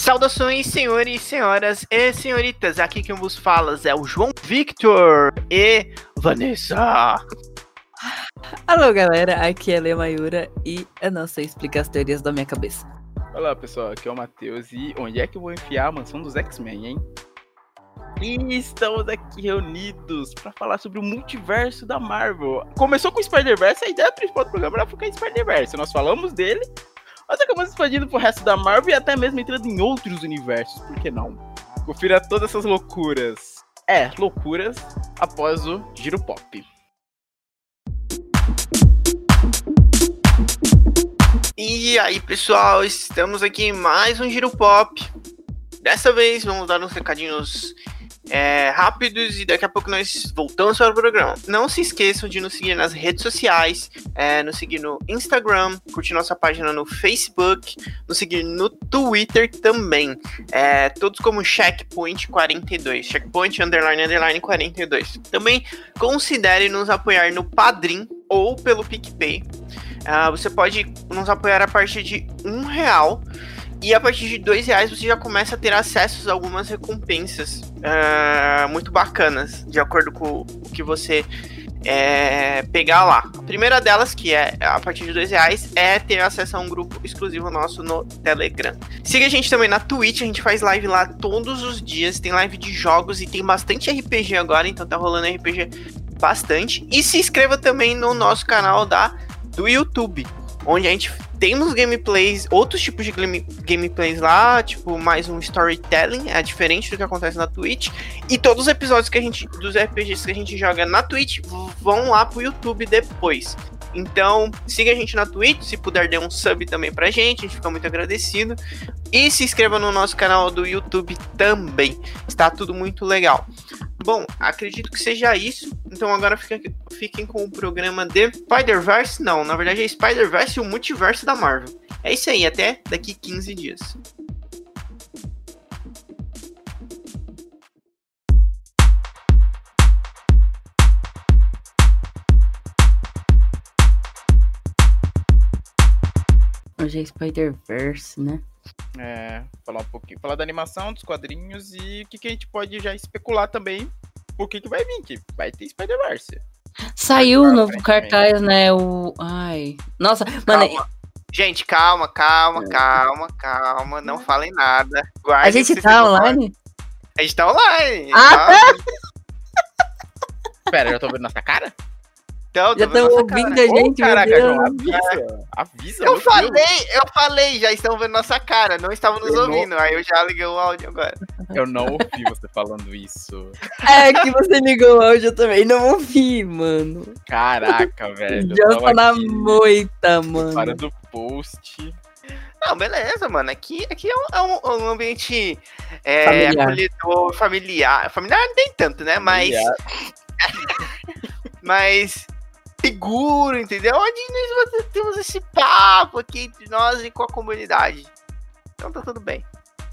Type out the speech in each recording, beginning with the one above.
Saudações, senhores, senhoras e senhoritas. Aqui quem vos fala é o João Victor e Vanessa. Alô, galera. Aqui é a Lê Mayura e eu não sei explicar as teorias da minha cabeça. Olá, pessoal. Aqui é o Matheus e onde é que eu vou enfiar a mansão dos X-Men, hein? E estamos aqui reunidos para falar sobre o multiverso da Marvel. Começou com o Spider-Verse, a ideia principal do programa era ficar em Spider-Verse. Nós falamos dele, mas acabamos expandindo pro resto da Marvel e até mesmo entrando em outros universos, por que não? Confira todas essas loucuras. É, loucuras após o Giro Pop. E aí, pessoal, estamos aqui em mais um Giro Pop. Dessa vez vamos dar uns recadinhos é, rápidos e daqui a pouco nós voltamos para o programa. Não se esqueçam de nos seguir nas redes sociais, é, nos seguir no Instagram, curtir nossa página no Facebook, nos seguir no Twitter também. É, todos como Checkpoint42, Checkpoint underline underline 42. Também considere nos apoiar no Padrim ou pelo PicPay. Uh, você pode nos apoiar a partir de um real e a partir de dois reais você já começa a ter acesso a algumas recompensas uh, muito bacanas, de acordo com o que você é, pegar lá. A primeira delas, que é a partir de dois reais, é ter acesso a um grupo exclusivo nosso no Telegram. Siga a gente também na Twitch, a gente faz live lá todos os dias, tem live de jogos e tem bastante RPG agora, então tá rolando RPG bastante. E se inscreva também no nosso canal da do YouTube, onde a gente temos gameplays, outros tipos de game, gameplays lá, tipo mais um storytelling, é diferente do que acontece na Twitch. E todos os episódios que a gente dos RPGs que a gente joga na Twitch vão lá pro YouTube depois. Então, siga a gente na Twitch, se puder dê um sub também pra gente, a gente fica muito agradecido. E se inscreva no nosso canal do YouTube também. Está tudo muito legal. Bom, acredito que seja isso. Então agora fiquem, fiquem com o programa de Spider-Verse. Não, na verdade é Spider-Verse e o multiverso da Marvel. É isso aí, até daqui 15 dias. Hoje é Spider-Verse, né? É, falar um pouquinho, falar da animação, dos quadrinhos e o que, que a gente pode já especular também o que, que vai vir, que vai ter Spider-Verse. Saiu o novo cartaz, né? O. Ai. Nossa, calma. mano. Gente, calma, calma, calma, calma. Não falem nada. Guarde a gente tá online? A gente tá online. Ah, tá. Pera, eu tô vendo nossa cara? Então, já estão ouvindo cara. a gente. Oh, caraca, João, avisa. Avisa. Eu falei, Deus. eu falei, já estão vendo nossa cara, não estavam nos eu ouvindo. Não... Aí eu já liguei o áudio agora. Eu não ouvi você falando isso. É que você ligou o áudio também, não ouvi, mano. Caraca, velho. Já tá na moita, mano. Para do post. Não, beleza, mano. Aqui, aqui é um, é um, um ambiente é, familiar. acolhedor, familiar. Familiar nem tanto, né? Familiar. Mas. mas seguro, entendeu? Onde nós temos esse papo aqui entre nós e com a comunidade. Então tá tudo bem.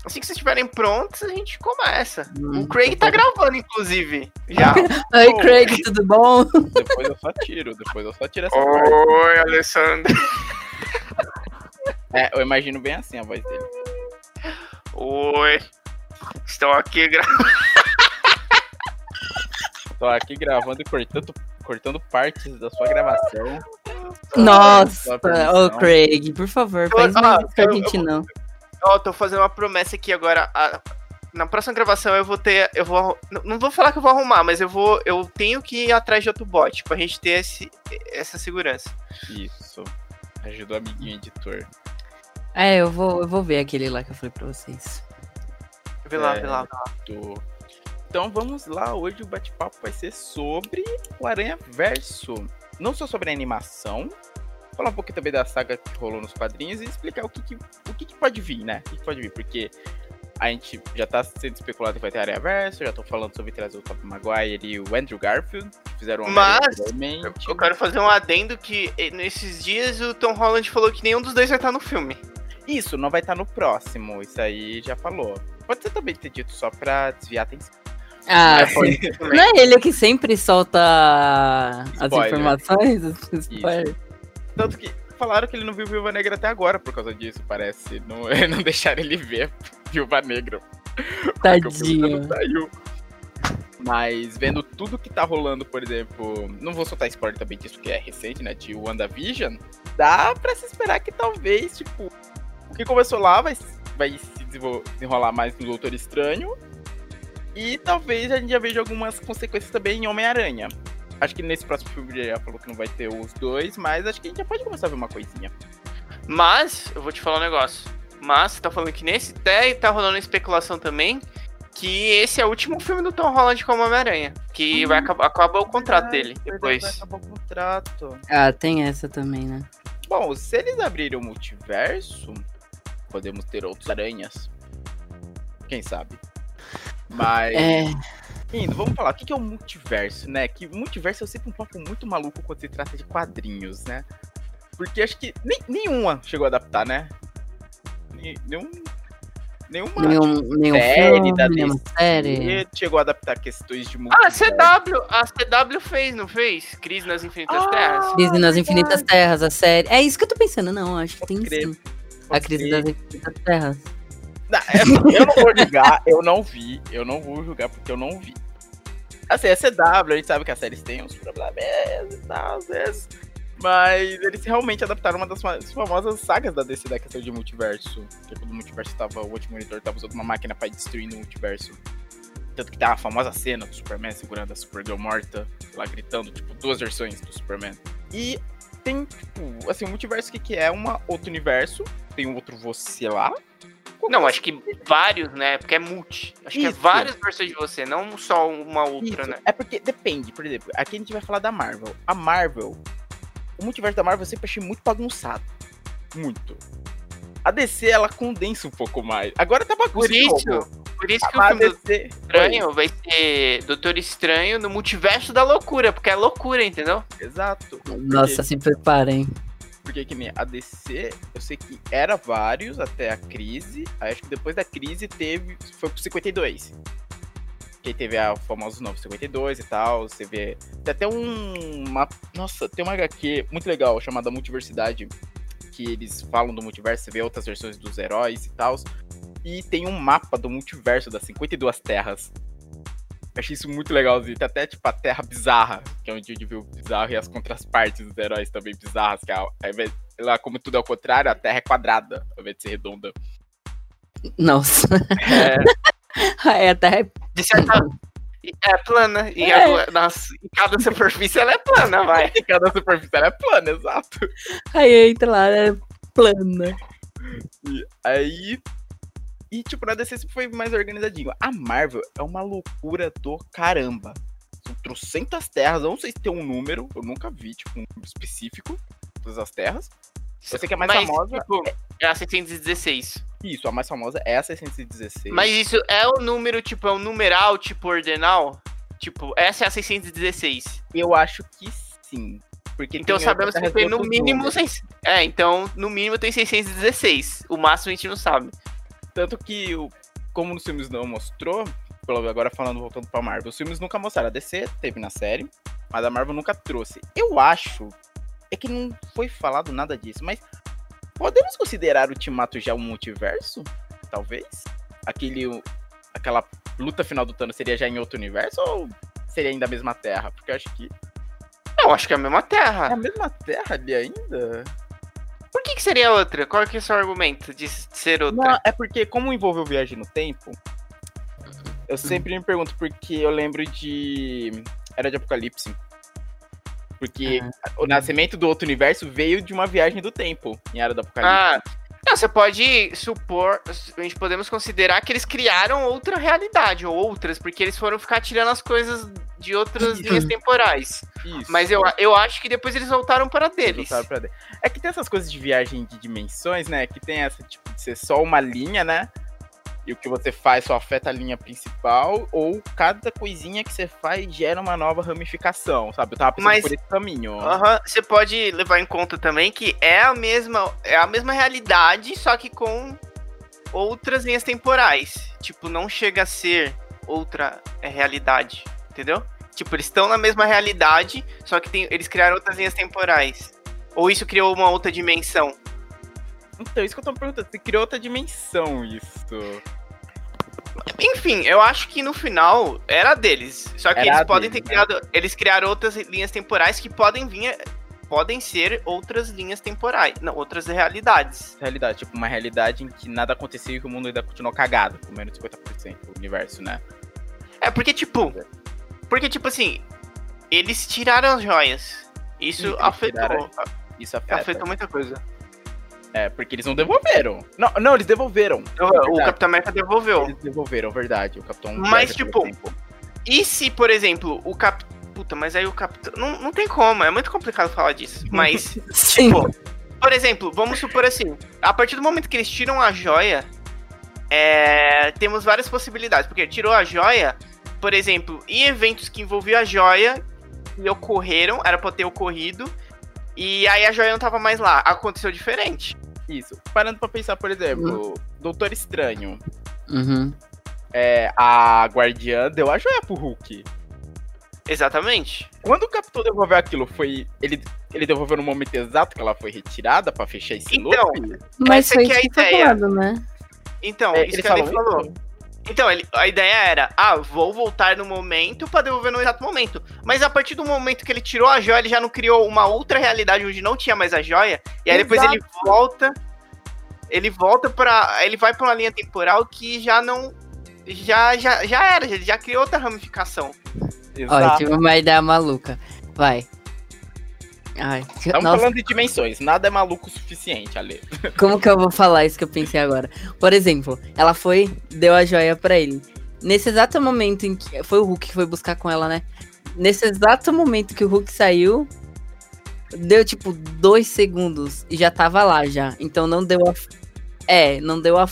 Assim que vocês estiverem prontos, a gente começa. Hum, o Craig tá gravando, inclusive. Já. Oi, Craig, tudo bom? Depois eu só tiro, depois eu só tiro essa Oi, parte. Oi, Alessandro. É, eu imagino bem assim a voz dele. Oi. Estou aqui gravando. Estou aqui gravando e cortando cortando partes da sua gravação. Nossa, ô oh, Craig, por favor, faz ah, mais pra gente não. Ó, tô fazendo uma promessa aqui agora. A, na próxima gravação eu vou ter. Eu vou. Não vou falar que eu vou arrumar, mas eu vou. Eu tenho que ir atrás de outro bot pra gente ter esse, essa segurança. Isso. Ajuda o amiguinho editor. É, eu vou, eu vou ver aquele lá que eu falei pra vocês. Vê lá, é, vê lá, vê lá. Do... Então vamos lá, hoje o bate-papo vai ser sobre o Aranha Verso. Não só sobre a animação, falar um pouquinho também da saga que rolou nos quadrinhos e explicar o que, que o que, que, pode vir, né? O que, que, pode vir, porque a gente já tá sendo especulado que vai ter Aranha Verso, já tô falando sobre trazer o Top Maguire e o Andrew Garfield, que fizeram um Mas eu quero fazer um adendo que nesses dias o Tom Holland falou que nenhum dos dois vai estar no filme. Isso, não vai estar no próximo, isso aí já falou. Pode ser também ter dito só pra desviar a atenção. Ah, não é ele que sempre solta Spoiler. as informações? Tanto que falaram que ele não viu Viúva Negra até agora por causa disso, parece. Não, não deixaram ele ver Viúva Negra. Tadinho. Saiu. Mas vendo tudo que tá rolando, por exemplo, não vou soltar spoiler também disso que é recente, né? De WandaVision, dá pra se esperar que talvez, tipo, o que começou lá vai, vai se desenrolar mais no Doutor Estranho. E talvez a gente já veja algumas consequências também em Homem-Aranha. Acho que nesse próximo filme já falou que não vai ter os dois, mas acho que a gente já pode começar a ver uma coisinha. Mas, eu vou te falar um negócio. Mas, você tá falando que nesse até tá rolando especulação também que esse é o último filme do Tom Holland como Homem-Aranha. Que hum, vai acabar, acaba o contrato dele depois. Vai acabar o contrato. Ah, tem essa também, né? Bom, se eles abrirem o multiverso, podemos ter outros aranhas. Quem sabe? Mas. É. Indo, vamos falar, o que é o multiverso, né? Que multiverso é sempre um papo muito maluco quando se trata de quadrinhos, né? Porque acho que nem, nenhuma chegou a adaptar, né? Nenhum nenhuma nenhum, tipo, nenhum série filme, da nenhuma série. chegou a adaptar questões de Ah, a CW, a CW fez, não fez? Crise nas Infinitas Ah, Terras. Crise nas Infinitas Terras, a série. É isso que eu tô pensando, não, acho que tem crer. sim. A Crise das Infinitas Terras. Não, é, eu não vou julgar, eu não vi. Eu não vou julgar porque eu não vi. Assim, é CW, a gente sabe que as séries têm uns problemas e tal. Mas eles realmente adaptaram uma das fa- famosas sagas da DC da questão de multiverso. Que quando o multiverso tava. O último monitor tava usando uma máquina pra ir destruindo o multiverso. Tanto que tá a famosa cena do Superman segurando a Supergirl morta, lá gritando, tipo, duas versões do Superman. E tem, tipo, assim, o multiverso que, que é uma outro universo, tem um outro você lá. Não, acho que vários, né? Porque é multi. Acho que é Isso. várias versões de você, não só uma outra, Isso. né? É porque depende, por exemplo, aqui a gente vai falar da Marvel. A Marvel, o multiverso da Marvel eu sempre achei muito bagunçado. Muito. A DC, ela condensa um pouco mais. Agora tá bagunça Por isso, por isso que o filme DC... Estranho vai ser Doutor Estranho no multiverso da loucura, porque é loucura, entendeu? Exato. Nossa, se preparem. Porque que nem a DC, eu sei que era vários até a crise. Acho que depois da crise teve. Foi pro 52. Que teve a famosa 952 e tal. Você vê. Tem até um. Uma, nossa, tem uma HQ muito legal chamada Multiversidade. Que eles falam do multiverso, você vê outras versões dos heróis e tal. E tem um mapa do multiverso das 52 terras. Achei isso muito legalzinho. Tem até, tipo, a Terra Bizarra, que é onde a gente viu o bizarro, e as contrapartes dos heróis também bizarras, que é, ao invés- lá, como tudo é ao contrário, a Terra é quadrada, ao invés de ser redonda. Nossa. É, É, até. De certa. É plana. E É. a- nas- em cada superfície ela é plana, vai. cada superfície ela é plana, exato. Aí entra lá, é plana. E aí. E, tipo, na DC sempre foi mais organizadinho. A Marvel é uma loucura do caramba. São trocentas terras, eu não sei se tem um número, eu nunca vi, tipo, um número específico, todas as terras. Eu sei que a mais Mas, famosa. tipo, é a 616. Isso, a mais famosa é a 616. Mas isso é o número, tipo, é um numeral, tipo, ordinal? Tipo, essa é a 616. Eu acho que sim. Porque Então sabemos que tem no mínimo. seis- É, então no mínimo tem 616. O máximo a gente não sabe. Tanto que, o- como nos filmes não mostrou, agora falando, voltando pra Marvel, os filmes nunca mostraram. A DC teve na série, mas a Marvel nunca trouxe. Eu acho, é que não foi falado nada disso, mas podemos considerar o Ultimato já um multiverso? Talvez? Aquele, aquela luta final do Thanos seria já em outro universo ou seria ainda a mesma Terra? Porque eu acho que Não, acho que é a mesma é terra. a mesma Terra ali ainda. Por que, que seria outra? Qual que é o seu argumento de ser outra? Não, é porque, como envolveu viagem no tempo, eu sempre me pergunto porque eu lembro de Era de Apocalipse. Porque o nascimento do outro universo veio de uma viagem do tempo em Era do Apocalipse. Ah, não, você pode supor, a gente podemos considerar que eles criaram outra realidade, ou outras, porque eles foram ficar tirando as coisas de outras linhas temporais. Isso. Mas eu, eu acho que depois eles voltaram para Eles deles. voltaram pra dentro. É que tem essas coisas de viagem de dimensões, né? Que tem essa, tipo, de ser só uma linha, né? E o que você faz só afeta a linha principal, ou cada coisinha que você faz gera uma nova ramificação, sabe? Eu tava pensando Mas- por esse caminho. Aham, Você pode levar em conta também que é a mesma, é a mesma realidade, só que com outras linhas temporais. Tipo, não chega a ser outra é, realidade, entendeu? Tipo, eles estão na mesma realidade, só que tem, eles criaram outras linhas temporais. Ou isso criou uma outra dimensão? Então, isso que eu tô me perguntando. Se criou outra dimensão isso. Enfim, eu acho que no final era deles. Só que Era eles podem deles, ter criado. Eles criaram outras linhas temporais que podem vir. Podem ser outras linhas temporais. Não, outras realidades. Realidade, tipo, uma realidade em que nada aconteceu e que o mundo ainda continuou cagado, com menos de 50% do universo, né? É porque, tipo. Porque, tipo assim. Eles tiraram as joias. Isso Eles afetou. tiraram. Isso afeta. Afetou muita coisa. É, porque eles não devolveram. Não, não eles devolveram. O Verdade. Capitão América devolveu. Eles devolveram, verdade. O Capitão. Mas, tipo. E se, por exemplo, o Cap. Puta, mas aí o Capitão. Não, não tem como, é muito complicado falar disso. Mas, Sim. tipo, por exemplo, vamos supor assim: a partir do momento que eles tiram a joia, é, temos várias possibilidades. Porque tirou a joia, por exemplo, em eventos que envolviam a joia e ocorreram, era pra ter ocorrido, e aí a joia não tava mais lá. Aconteceu diferente. Isso. Parando pra pensar, por exemplo, Doutor Estranho. Uhum. É, a Guardiã deu a joia pro Hulk. Exatamente. Quando o Capitão devolveu aquilo, foi. Ele, ele devolveu no momento exato que ela foi retirada pra fechar esse Então, loop? Mas Essa foi que é a ideia. falado, né? Então, É, isso ele que a falou falou. Então, ele- a ideia era, ah, vou voltar no momento pra devolver no exato momento. Mas a partir do momento que ele tirou a joia, ele já não criou uma outra realidade onde não tinha mais a joia. E aí depois ele volta. Ele volta pra. Ele vai pra uma linha temporal que já não. Já, já, já era, ele já criou outra ramificação. Ó, eu Exato. tive uma ideia maluca. Vai. Ai, Estamos nossa, falando de dimensões, nada é maluco o suficiente, Ale. como que eu vou falar isso que eu pensei agora? Por exemplo, ela foi, deu a joia pra ele. Nesse exato momento em que. Foi o Hulk que foi buscar com ela, né? Nesse exato momento que o Hulk saiu, deu tipo dois segundos e já tava lá já. Então não deu a. É, não deu a.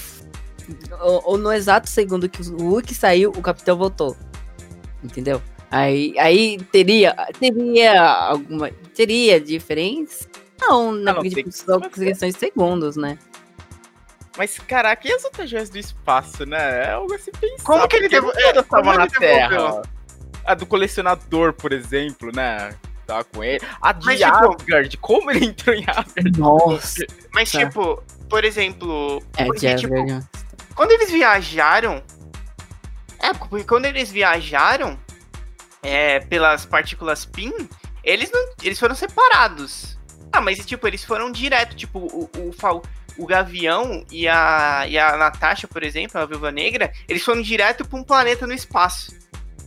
Ou, ou no exato segundo que o Hulk saiu, o Capitão voltou. Entendeu? Aí, aí teria. Teria alguma. Teria diferença? Não, na não, tipo, tem- só questões de segundos, né? Mas, caraca, e as outras joias do espaço, né? É algo assim pensar. Como que ele porque devo- não todas é, como na ele devolveu? Terra. A do colecionador, por exemplo, né? Tava com ele. A de Mas, tipo- Asgard, como ele entrou em Asgard? Nossa. Mas, Tá. tipo, por exemplo. É, porque, de tipo, verdade. Quando eles viajaram. É, porque quando eles viajaram é, pelas partículas PIN, eles não. Eles foram separados. Ah, mas tipo, eles foram direto, tipo, o, o, o Gavião e a, e a Natasha, por exemplo, a Viúva Negra, eles foram direto pra um planeta no espaço.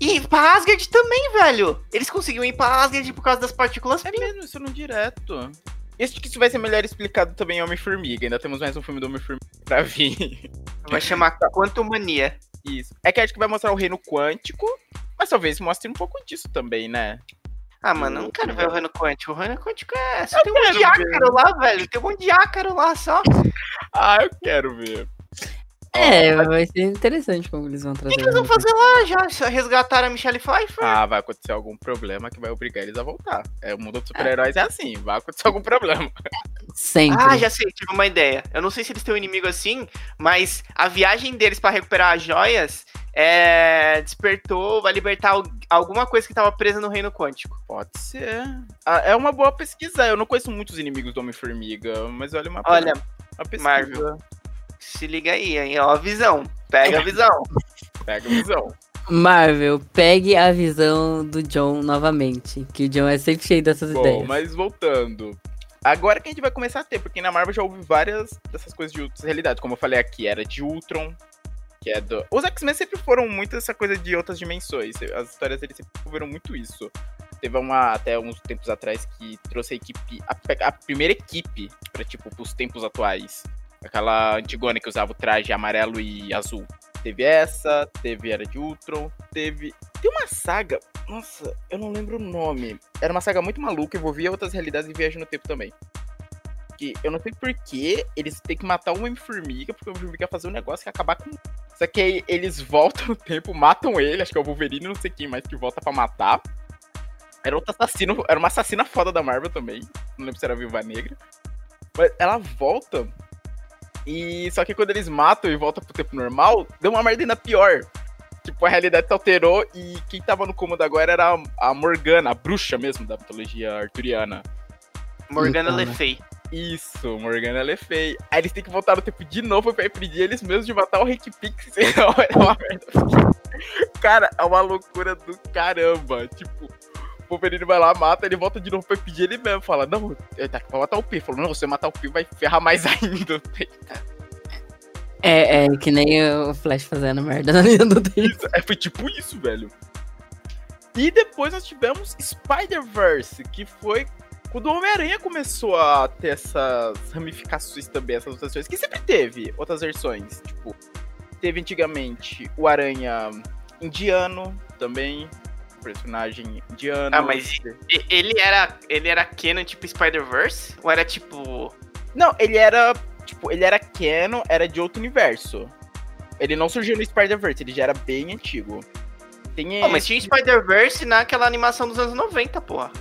E pra Asgard também, velho. Eles conseguiram ir pra Asgard por causa das partículas É PIN. mesmo, isso não direto. Isso que isso vai ser melhor explicado também em Homem-Formiga. Ainda temos mais um filme do Homem-Formiga pra vir. Vai chamar Quantumania. Isso. É que acho que vai mostrar o reino quântico, mas talvez mostre um pouco disso também, né? Ah, mano, eu não quero ver o Reino Quântico. O Reino Quântico é. Só Eu tem um monte de ácaro lá, velho. Tem um monte de ácaro lá só. Ah, eu quero ver. É, vai ser interessante como eles vão O trazer. que, que eles vão fazer lá já? Só Resgataram a Michelle Pfeiffer? Ah, vai acontecer algum problema que vai obrigar eles a voltar. É, o mundo dos super-heróis é assim, vai acontecer algum problema. Sempre. Ah, já sei, tive uma ideia. Eu não sei se eles têm um inimigo assim, mas a viagem deles pra recuperar as joias é, despertou, vai libertar al- alguma coisa que tava presa no reino quântico. Pode ser. Ah, é uma boa pesquisa. Eu não conheço muitos inimigos do Homem-Formiga, mas olha uma, Olha, uma pesquisa. Marvel. se liga aí, hein? Ó, a visão. Pega a visão. Pega a visão. Marvel, pegue a visão do John novamente. Que o John é sempre cheio dessas Bom, ideias. mas voltando. Agora que a gente vai começar a ter, porque na Marvel já houve várias dessas coisas de outras realidades. Como eu falei aqui, era de Ultron, que é do... Os X-Men sempre foram muito essa coisa de outras dimensões. As histórias deles sempre envolveram muito isso. Teve uma, até uns tempos atrás, que trouxe a equipe, a, a primeira equipe pra, tipo, pros tempos atuais. Aquela antigona que usava o traje amarelo e azul. Teve essa, teve Era de Ultron, teve... Tem uma saga, nossa, eu não lembro o nome. Era uma saga muito maluca, envolvia outras realidades e viagem no tempo também. Que eu não sei por que eles têm que matar o Homem-Formiga, porque Homem-Formiga ia fazer um negócio que acabar com. Só que aí eles voltam no tempo, matam ele, acho que é o Wolverine, não sei quem mais que volta pra matar. Era outro assassino, era uma assassina foda da Marvel também. Não lembro se era a Viúva Negra. Mas ela volta. E só que quando eles matam e voltam pro tempo normal, deu uma merda ainda pior. Tipo, a realidade se alterou e quem tava no comando agora era a- Morgana, a bruxa mesmo da mitologia arturiana. Morgana Então, né? Fay. Isso, Morgana Le Fay. Aí eles têm que voltar no tempo de novo pra impedir eles mesmos de matar o Rick Pix, é uma merda. Cara, é uma loucura do caramba. Tipo, o Wolverine vai lá, mata, ele volta de novo pra impedir ele mesmo. Fala, não, ele tá aqui pra matar o P. Falou, não, você matar o P vai ferrar mais ainda. É, é que nem o Flash fazendo merda na linha do tempo. É, foi tipo isso, velho. E depois nós tivemos Spider-Verse, que foi quando o Homem-Aranha começou a ter essas ramificações também, essas outras versões, que sempre teve outras versões. Tipo, teve antigamente o Aranha indiano também, personagem indiano. Ah, mas Ele era, ele era canon tipo Spider-Verse? Ou era tipo. Não, ele era, tipo, ele era canon, era de outro universo. Ele não surgiu no Spider-Verse, ele já era bem antigo. Tem Pô, mas tinha Spider-Verse naquela animação dos anos 90, porra.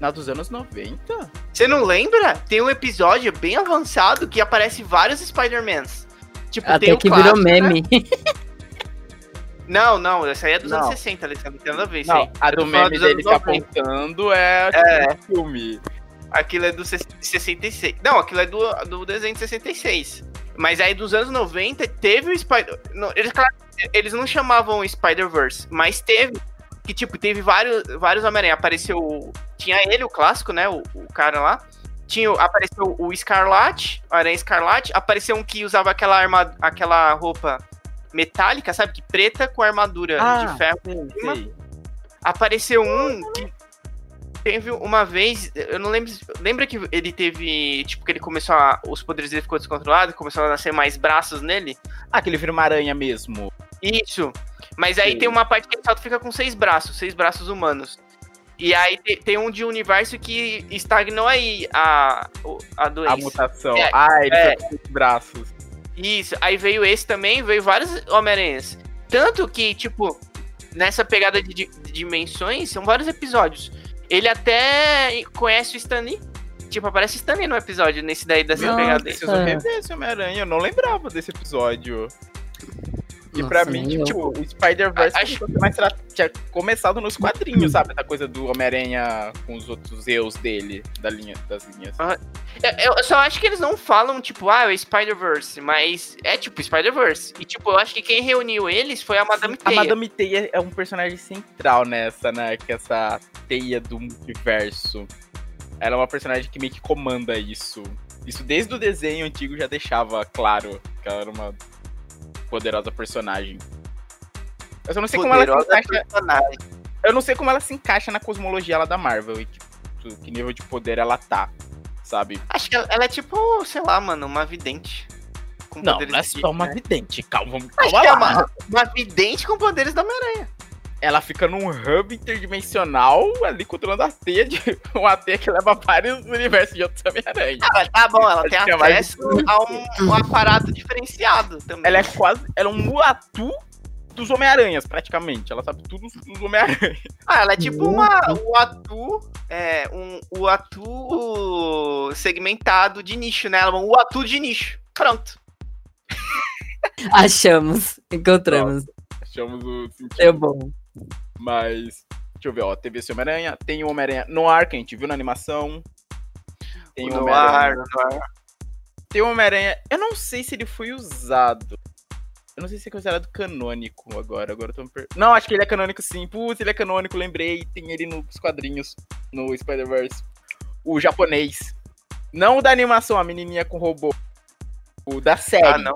Na dos anos 90? Você não lembra? Tem um episódio bem avançado que aparece vários Spider-Mans. Tipo, tem Até o que virou né? meme. Não, não, essa aí é dos Não. anos 60, Alessandro. Não tem nada a ver isso Não, aí. a do meme dos anos dele se 90. apontando é, É. filme. Aquilo é do se- 66. Não, aquilo é do, do desenho de 66. Mas aí dos anos 90 teve o Spider. não, Eles, claro, eles não chamavam Spider-Verse, mas teve. Que tipo, teve vários, vários Homem-Aranha. Apareceu. Tinha ele, o clássico, né? O, o cara lá. Tinha, apareceu o Escarlate, o Aranha Escarlate. Apareceu um que usava aquela, arma, aquela roupa metálica, sabe? Que preta com armadura Ah, de ferro. cima. Sei. Apareceu um que teve uma vez, eu não lembro, lembra que ele teve, tipo, que ele começou a, os poderes dele ficou descontrolado, começou a nascer mais braços nele? Ah, que ele vira uma aranha mesmo. Isso. Mas aí Sim. tem uma parte que ele só fica com seis braços, seis braços humanos. E aí te- tem um de universo que estagnou aí a, o- a doença. A mutação. É, ah, ele é. tem os braços. Isso, aí veio esse também, veio vários Homem-Aranhas. Tanto que, tipo, nessa pegada de, de dimensões, são vários episódios. Ele até conhece o Stanley. Tipo, aparece o Stanley no episódio, nesse daí, dessa Nossa. pegada. Preciso rever esse Homem-Aranha. Eu não lembrava desse episódio. E Nossa, pra mim, tipo, o Spider-Verse Acho- a ser mais tra- tinha começado nos quadrinhos, sabe? Essa coisa do Homem-Aranha com os outros eus dele, da linha, das linhas. Eu, eu só acho que eles não falam, tipo, ah, é o Spider-Verse, mas é tipo Spider-Verse. E, tipo, eu acho que quem reuniu eles foi a Madame A Teia. Madame Teia é um personagem central nessa, né? Que essa teia do multiverso. Ela é uma personagem que meio que comanda isso. Isso desde o desenho antigo já deixava claro que ela era uma poderosa personagem. Eu só não sei como ela se Poderosa encaixa. personagem. Eu não sei como ela se encaixa na cosmologia lá da Marvel e que, que nível de poder ela tá, sabe? Acho que ela, ela é tipo, sei lá, mano, uma vidente. Com Não, poderes não é só uma vidente. Calma, Acho calma que é lá. uma, uma vidente com poderes da Homem-Aranha. Ela fica num hub interdimensional ali controlando a teia de uma teia que leva vários universos de outros Homem-Aranha. Ah, mas tá bom, ela tem é mais acesso a um, um aparato diferenciado também. Ela é quase. Ela é um Muatu dos Homem-Aranhas, praticamente. Ela sabe tudo dos Homem-Aranha. Ah, ela é tipo uma, o atu, é, um, o atu segmentado de nicho, né? Ela é um atu de nicho. Pronto. Achamos. Encontramos. Achamos o sentido. Deu bom. Mas. Deixa eu ver, ó. Teve esse Homem-Aranha. Tem o Homem-Aranha Noir, que a gente viu na animação. Tem o no Homem-Aranha. ar, no ar. Tem o Homem-Aranha. Eu não sei se ele foi usado. Eu não sei se é considerado canônico agora. Agora eu per... Não, acho que ele é canônico sim. Putz, ele é canônico, lembrei. Tem ele nos quadrinhos, no Spider-Verse. O japonês. Não o da animação, a menininha com robô. O da série. Ah, não.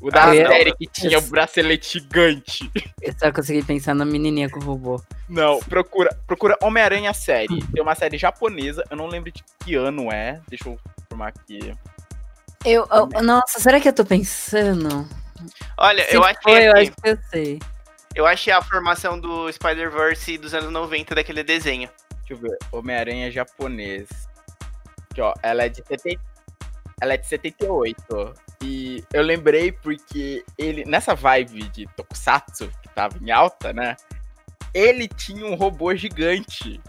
O da Ah, série que tinha o bracelete gigante. Eu só consegui pensar na menininha com o robô. Não, procura, procura Homem-Aranha série. Tem uma série japonesa, eu não lembro de que ano é. Deixa eu informar aqui. Eu, eu- nossa, será que eu tô pensando? Olha, Se eu achei, foi, eu aqui, acho que eu sei. eu achei a formação do Spider-Verse dos anos 90 daquele desenho. Deixa eu ver. Homem-Aranha japonês. Aqui, ó. Ela é de 70... Ela é de 78. E eu lembrei porque ele, nessa vibe de Tokusatsu, que tava em alta, né? Ele tinha um robô gigante.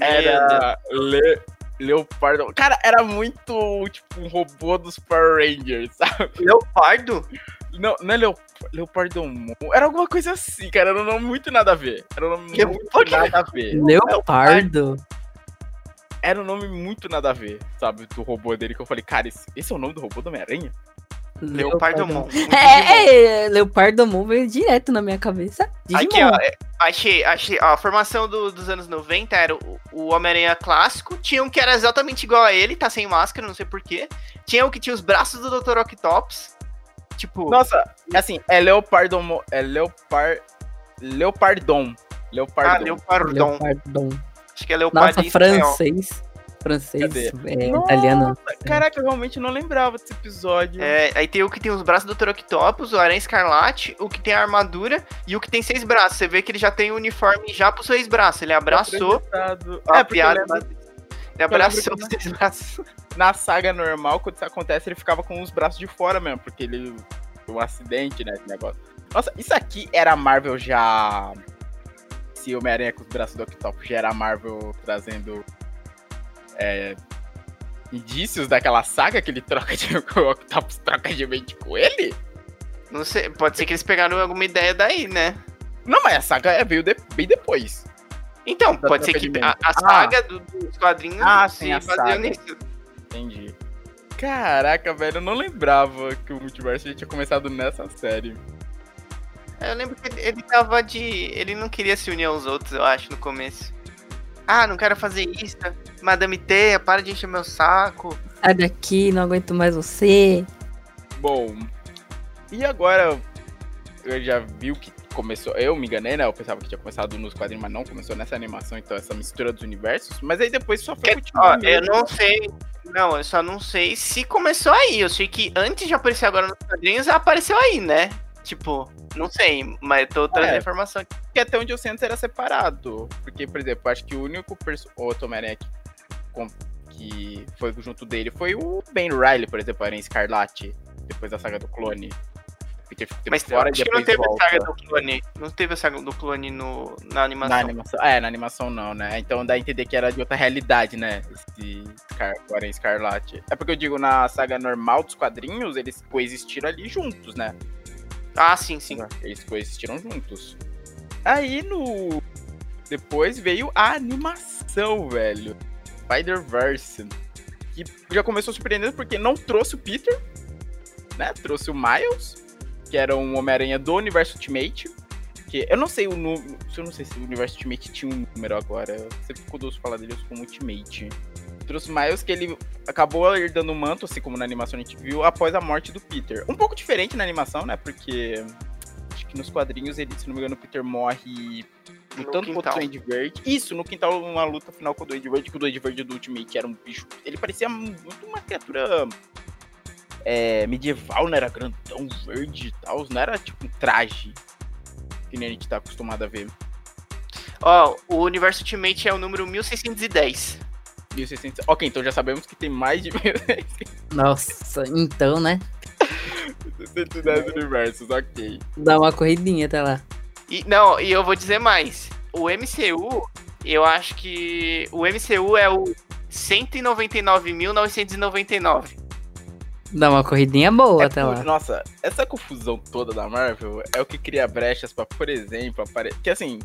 Era Le... Leopardo. Cara, era muito tipo um robô dos Power Rangers, sabe? Leopardo? Não, não é Leop... Leopardomon. Era alguma coisa assim, cara. Era um nome muito nada a ver. Era um nome muito que- nada a ver. Leopardo? era um nome muito nada a ver, sabe? Do robô dele, que eu falei, cara, esse, esse é o nome do robô do Homem-Aranha? Leopardomon. um Digimon. É, é, Leopardomon veio direto na minha cabeça. Digimon. Aqui, ó, é, achei, achei, ó, a formação do- dos anos 90 era o, o Homem-Aranha clássico, tinha um que era exatamente igual a ele, tá sem máscara, não sei porquê. Tinha o que tinha os braços do Dr. Octopus, tipo... Nossa, assim, é Leopardon. É Leopard. Leopardon. ah, Leopardon. Leopardon. Leopardon. Acho que é Leopardon Nossa, francês. Francês, é, Nossa, italiano. Caraca, eu realmente não lembrava desse episódio. É, aí tem o que tem os braços do Dr. Octopus, o Aranha Escarlate, o que tem a armadura e o que tem seis braços. Você vê que ele já tem o uniforme já pros seis braços. Ele abraçou a É, eu piada. lembro Ele abraçou os seis braços. na saga normal, quando isso acontece, ele ficava com os braços de fora mesmo, porque ele. Um acidente, né? Esse negócio. Nossa, isso aqui era a Marvel já. Se Homem-Aranha com os braços do Octopus já era a Marvel trazendo. É, indícios daquela saga que ele troca de. o Octopus troca de mente com ele? Não sei, pode ser que eles pegaram alguma ideia daí, né? Não, mas a saga é- veio de- bem depois. Então, Da pode ser que a, a saga do- dos quadrinhos Ah, sim, a saga. nisso. Entendi. Caraca, velho, eu não lembrava que o multiverso já tinha começado nessa série. Eu lembro que ele, ele tava de. Ele não queria se unir aos outros, eu acho, no começo. Ah, não quero fazer isso. Madame Teia, para de encher meu saco. Sai daqui, não aguento mais você. Bom, e agora eu já vi que começou. Eu me enganei, né? Eu pensava que tinha começado nos quadrinhos, mas não começou nessa animação, então essa mistura dos universos. Mas aí depois só foi continuar Ó, eu não sei. Não, eu só não sei se começou aí. Eu sei que antes de aparecer agora nos quadrinhos, apareceu aí, né? Tipo, não sei, mas eu tô trazendo É. informação aqui. Porque até onde eu sei antes era separado. Porque, por exemplo, acho que o único outro Homem-Aranha que, que foi junto dele foi o Ben Riley, por exemplo, Aranha Escarlate, depois da saga do clone. Peter fica Mas fora acho que não teve volta. a saga do clone. Não teve a saga do clone no, na animação. Na animação. É, na animação não, né? Então dá a entender que era de outra realidade, né? Esse Scar, Escarlate. É porque eu digo, na saga normal dos quadrinhos, eles coexistiram ali juntos, né? Ah, sim, sim. Eles coexistiram juntos. Aí no. Depois veio a animação, velho. Spider-Verse. Que já começou surpreendendo porque não trouxe o Peter, né? Trouxe o Miles, que era um Homem-Aranha do universo Ultimate. Que eu não sei o número. Eu não sei se o universo Ultimate tinha um número agora. Eu sempre quando eu ouço falar dele, como Ultimate. Trouxe o Miles que ele acabou herdando o manto, assim como na animação a gente viu, após a morte do Peter. Um pouco diferente na animação, né? Porque acho que nos quadrinhos, ele, se não me engano, o Peter morre lutando contra o quintal. Duende Verde. Isso, no quintal, uma luta final com o Duende Verde, que o Duende Verde do Ultimate era um bicho. Ele parecia muito uma criatura é, medieval, né? Era grandão, verde e tal. Não era tipo um traje. Que nem a gente tá acostumado a ver. Ó, o universo Ultimate é o número 1610. 1600. Ok, então já sabemos que tem mais de 1610 Nossa, então, né? universos, ok. Dá uma corridinha até lá. E, não, e eu vou dizer mais. O MCU, eu acho que o MCU é o 199.999. Dá uma corridinha boa É até por- lá. Nossa, essa confusão toda da Marvel é o que cria brechas pra, por exemplo, apare... que assim,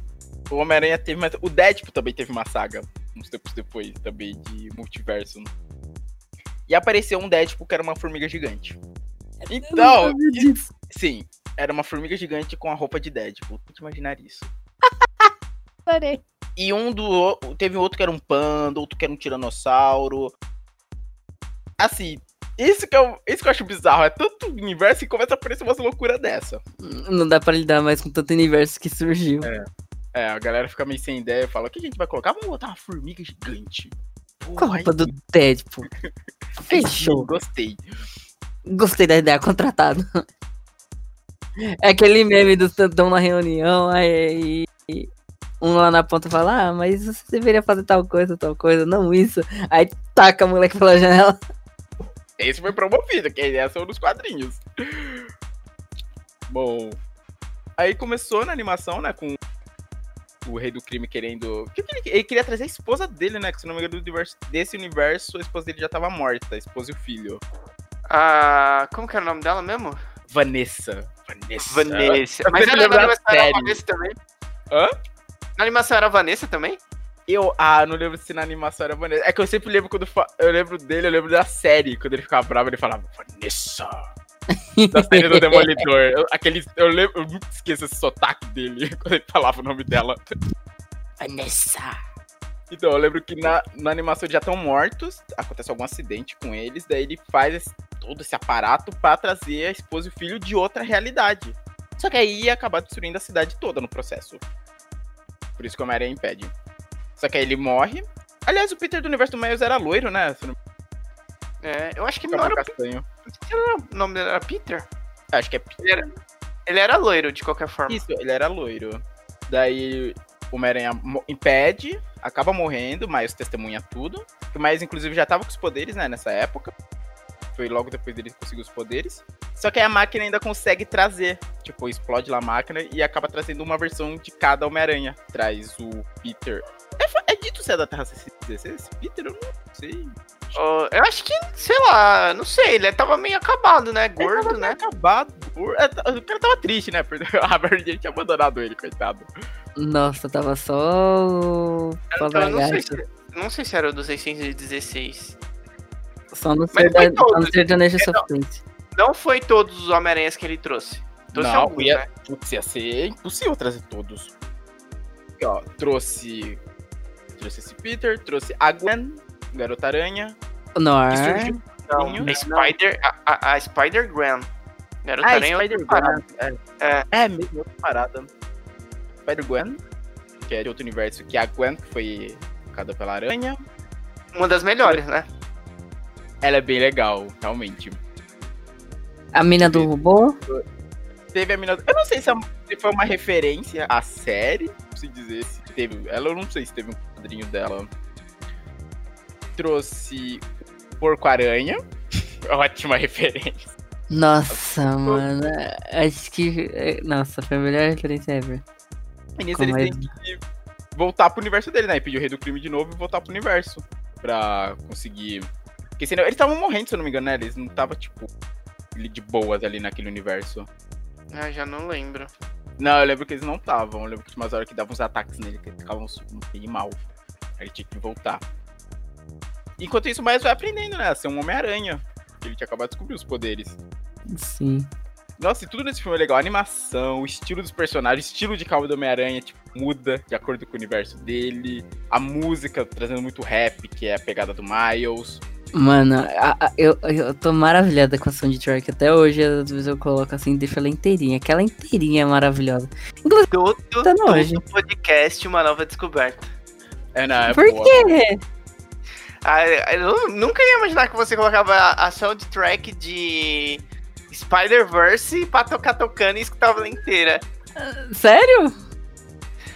o Homem-Aranha teve, mas o Deadpool também teve uma saga, uns tempos depois, também, de multiverso. E apareceu um Deadpool que era uma formiga gigante. Então, sim, era uma formiga gigante com a roupa de Deadpool. Tente imaginar isso. E um do. Teve outro que era um panda, outro que era um tiranossauro. Assim, isso que, eu, isso que eu acho bizarro. É tanto universo e começa a aparecer umas loucuras dessa. Não dá pra lidar mais com tanto universo que surgiu. É, a galera fica meio sem ideia e fala: o que a gente vai colocar? Vamos botar uma formiga gigante. Pô, Com a aí roupa do sim, Deadpool. aí Fechou. Gostei. Gostei da ideia, contratado. É aquele meme do Tantão na reunião, aí um lá na ponta fala, ah, mas você deveria fazer tal coisa, tal coisa, não isso. Aí taca a moleque pela janela. Esse foi promovido, que ideia são dos quadrinhos. Bom. Aí começou na animação, né? Com o rei do crime querendo. que que ele, queria trazer a esposa dele, né? Que se não me engano, desse universo, a esposa dele já tava morta, a esposa e o filho. Ah, como que era o nome dela mesmo? Vanessa. Vanessa. Vanessa. Eu Mas era, lembro na da animação era a. Vanessa também? Hã? Na animação era a Vanessa também? Eu, ah, não lembro se na animação era Vanessa. É que eu sempre lembro quando fa- eu lembro dele, eu lembro da série. Quando ele ficava bravo, ele falava Vanessa. Da série do Demolidor. Eu, aquele, eu, lembro, eu nunca esqueço esse sotaque dele quando ele falava o nome dela. Vanessa. Então, eu lembro que na, na animação eles já estão mortos, acontece algum acidente com eles, daí ele faz esse- todo esse aparato pra trazer a esposa e o filho de outra realidade. Só que aí ia acabar destruindo a cidade toda no processo. Por isso que o Homem-Aranha impede. Só que aí ele morre. Aliás, o Peter do universo do Miles era loiro, né? É, eu acho que não era, castanho. o nome dele era Peter. Acho que é Peter. Ele era loiro, de qualquer forma. Isso, ele era loiro. Daí o Homem-Aranha impede, acaba morrendo, mas testemunha tudo. O Miles, inclusive, já tava com os poderes, né, nessa época. Foi logo depois dele conseguir os poderes. Só que aí a máquina ainda consegue trazer. Tipo, explode lá a máquina e acaba trazendo uma versão de cada Homem-Aranha. Traz o Peter. É, é dito ser da Terra 16? Peter, eu não sei. Ó, eu acho que, sei lá, não sei, ele tava meio acabado, né? Ele Gordo, tava né? Acabado. É, tá- O cara tava triste, né? Porque a Mary Jane tinha abandonado ele, coitado. Nossa, tava só Então, não, sei se, não sei se era o dos 616. Só no, só sertanejo sofrente. Não foi todos os Homem-Aranhas que ele trouxe. Trouxe Não, alguns, ia- né? Putz, ia ser impossível trazer todos. Aqui, ó, trouxe. Trouxe esse Peter, trouxe a Gwen, Garota Aranha, que surgiu. Não, Não. a Spider, a, a, a Spider-Gwen. Garota Ah, Aranha é outra Spider-Gwen. parada. É, É. é mesmo, outra parada. Spider-Gwen, que é de outro universo, que é a Gwen, que foi tocada pela aranha. Uma das melhores, né? Ela é bem legal, realmente. A mina do robô. Teve a mina. Eu não sei se, a- se foi uma referência à série. Não sei dizer se teve. Ela eu não sei se teve um quadrinho dela. Trouxe Porco-Aranha. Ótima referência. Nossa, mano. Acho que. é, Nossa, foi a melhor referência ever. E nisso Como eles é? têm que voltar pro universo dele, né? E pedir o rei do crime de novo e voltar pro universo. Pra conseguir. Porque senão. Eles estavam morrendo, se eu não me engano, né? Eles não estavam, tipo, de boas ali naquele universo. Ah, já não lembro. Não, eu lembro que eles não estavam. Eu lembro que tinha umas horas que davam uns ataques nele, que eles ficavam meio mal. Aí ele tinha que voltar. Enquanto isso, o Miles vai aprendendo, né? A ser um Homem-Aranha. Ele tinha acabado de descobrir os poderes. Sim. Nossa, e tudo nesse filme é legal. A animação, o estilo dos personagens, o estilo de calma do Homem-Aranha, tipo, muda de acordo com o universo dele. A música trazendo muito rap, que é a pegada do Miles. Mano, a- a- eu, eu tô maravilhada com a soundtrack. Até hoje, às vezes eu coloco assim, deixo ela inteirinha. Aquela inteirinha é maravilhosa. Todo, Tá todo podcast uma nova descoberta. É, não, é Por boa. quê? Ah, eu nunca ia imaginar que você colocava a a soundtrack de Spider-Verse pra tocar tocando e escutava ela inteira. Sério?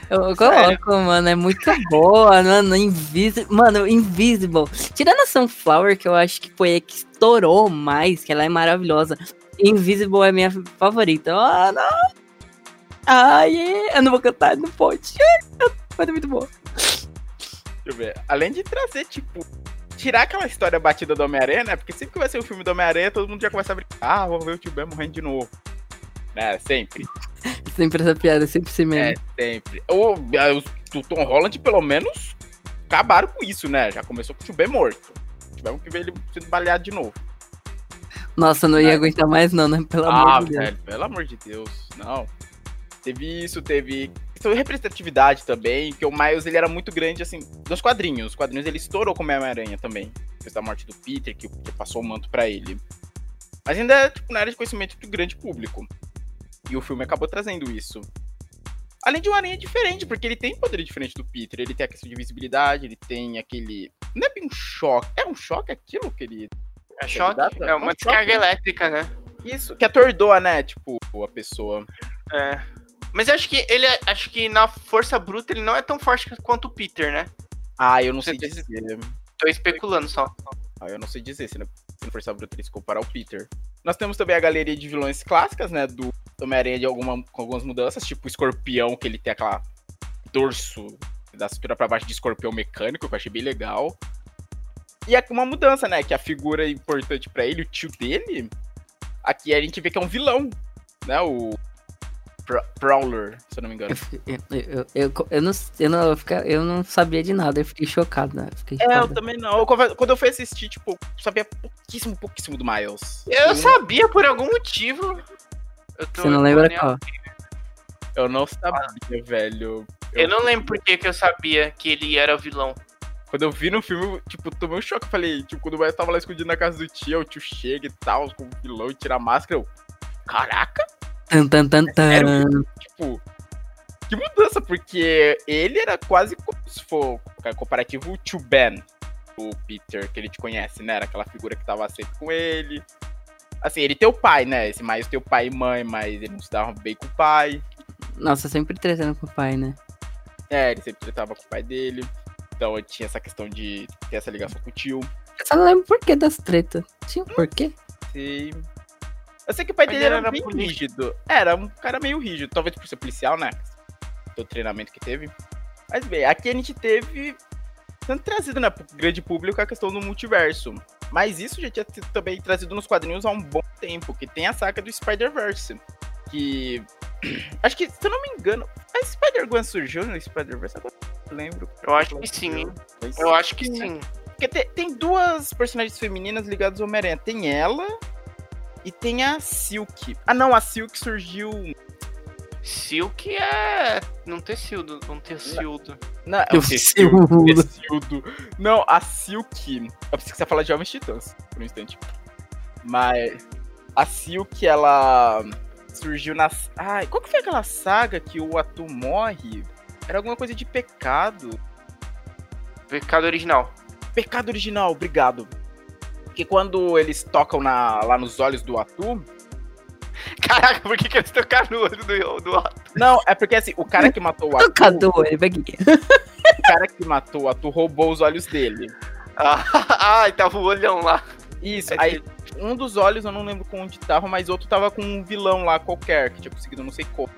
Eu coloco, mano, é muito boa, mano, Invisible, mano, Invisible. Tirando a Sunflower, que eu acho que foi a que estourou mais, que ela é maravilhosa. Invisible é minha favorita. Ah, não. Ai, eu não vou cantar, não pode. Mas é muito boa. Deixa eu ver. Além de trazer, tipo, tirar aquela história batida do Homem-Aranha, né? Porque sempre que vai ser o filme do Homem-Aranha, todo mundo já começa a brincar. Ah, vou ver o tio Ben morrendo de novo. Né? Sempre. Sempre essa piada, sempre se É, mesmo. sempre. O, a- os- o Tom Holland, pelo menos, acabaram com isso, né? Já começou com o Ben morto. Tivemos que ver ele sendo baleado de novo. Nossa, não ia aguentar mais, não, né? Pelo ah, amor de Deus. velho, pelo amor de Deus. Não. Teve isso, teve. questão de representatividade também, que o Miles ele era muito grande, assim, nos quadrinhos. Os quadrinhos ele estourou como Homem-Aranha também. Depois da morte do Peter, que, passou o manto pra ele. Mas ainda, tipo, não era de conhecimento do grande público. E o filme acabou trazendo isso. Além de uma aranha diferente, porque ele tem poder diferente do Peter. Ele tem a questão de visibilidade, ele tem aquele. Não é bem um choque. É um choque aquilo que ele. É choque? É uma um descarga choque. elétrica, né? Isso, que atordoa, né? Tipo, a pessoa. É. Mas eu acho que ele é- acho que na força bruta ele não é tão forte quanto o Peter, né? Ah, eu não Você sei tem- dizer. Tô especulando só. Ah, eu não sei dizer se não Força Bruta ele se comparar ao Peter. Nós temos também a galeria de vilões clássicas, né? Do Homem-Aranha de alguma, com algumas mudanças, tipo o escorpião, que ele tem aquela dorso da cintura pra baixo de escorpião mecânico, que eu achei bem legal. E é uma mudança, né? Que a figura importante pra ele, o tio dele, aqui a gente vê que é um vilão, né? O Pro- Prowler, se eu não me engano. Eu, eu, eu, eu, não, eu, não, eu, não sabia de nada, eu fiquei chocado, né? Fiquei É, eu também não. Quando eu fui assistir, tipo, eu sabia pouquíssimo, pouquíssimo do Miles. Eu Eu- sabia por algum motivo. Eu tô- Você não eu lembra qual? Eu não sabia, velho. Eu não lembro por que que eu sabia que ele era o vilão. Quando eu vi no filme, eu, tipo, tomei um choque. Eu falei, tipo, quando o Miles tava lá escondido na casa do tio, o tio chega e tal, com o vilão e tira a máscara. Eu, caraca, Tan, tan, tan, sério? tan. tipo. Que mudança, porque ele era quase como se for comparativo o tio Ben, o Peter, que ele te conhece, né? Era aquela figura que tava sempre com ele. Assim, ele tem o pai, né? Esse tem o pai e mãe, mas ele não se dava bem com o pai. Nossa, sempre tretando com o pai, né? É, ele sempre tratava com o pai dele. Então tinha essa questão de ter essa ligação com o tio. Eu só não lembro por que das tretas. Tinha um porquê? Sei. Eu sei que o pai dele ele era, era político. rígido. Era um cara meio rígido, talvez por ser policial, né? Do treinamento que teve. Mas bem, aqui a gente teve sendo trazido, né, pro grande público a questão do multiverso. Mas isso já tinha sido também trazido nos quadrinhos há um bom tempo, que tem a saga do Spider-Verse. Que. Acho que, se eu não me engano, a Spider-Gwen surgiu no Spider-Verse, agora eu não lembro. Eu acho que sim, Eu acho que sim. Porque te- tem, duas personagens femininas ligadas ao Homem-Aranha. Tem ela e tem a Silk. Ah, não, a Silk surgiu. Silk é. Não ter sildo, não ter sildo. Não, é Eu quê? Sildo. Não, a Silk. Eu pensei que você ia falar de Jovens Titãs, por um instante. Mas a Silk, ela surgiu nas. Ai, qual que foi aquela saga que o Atu morre? Era alguma coisa de pecado. Pecado original. Pecado original, obrigado. Porque quando eles tocam na- lá nos olhos do Atu, Caraca, por que, que eles tocaram no olho do, do Otto? Não, é porque assim, o cara que matou o Atu, Tocador, ele vai aqui. o cara que matou o Atu roubou os olhos dele. Ah, ai, tava o olhão lá. Isso, É aí um dos olhos eu não lembro com onde tava, mas outro tava com um vilão lá qualquer, que tinha conseguido não sei como.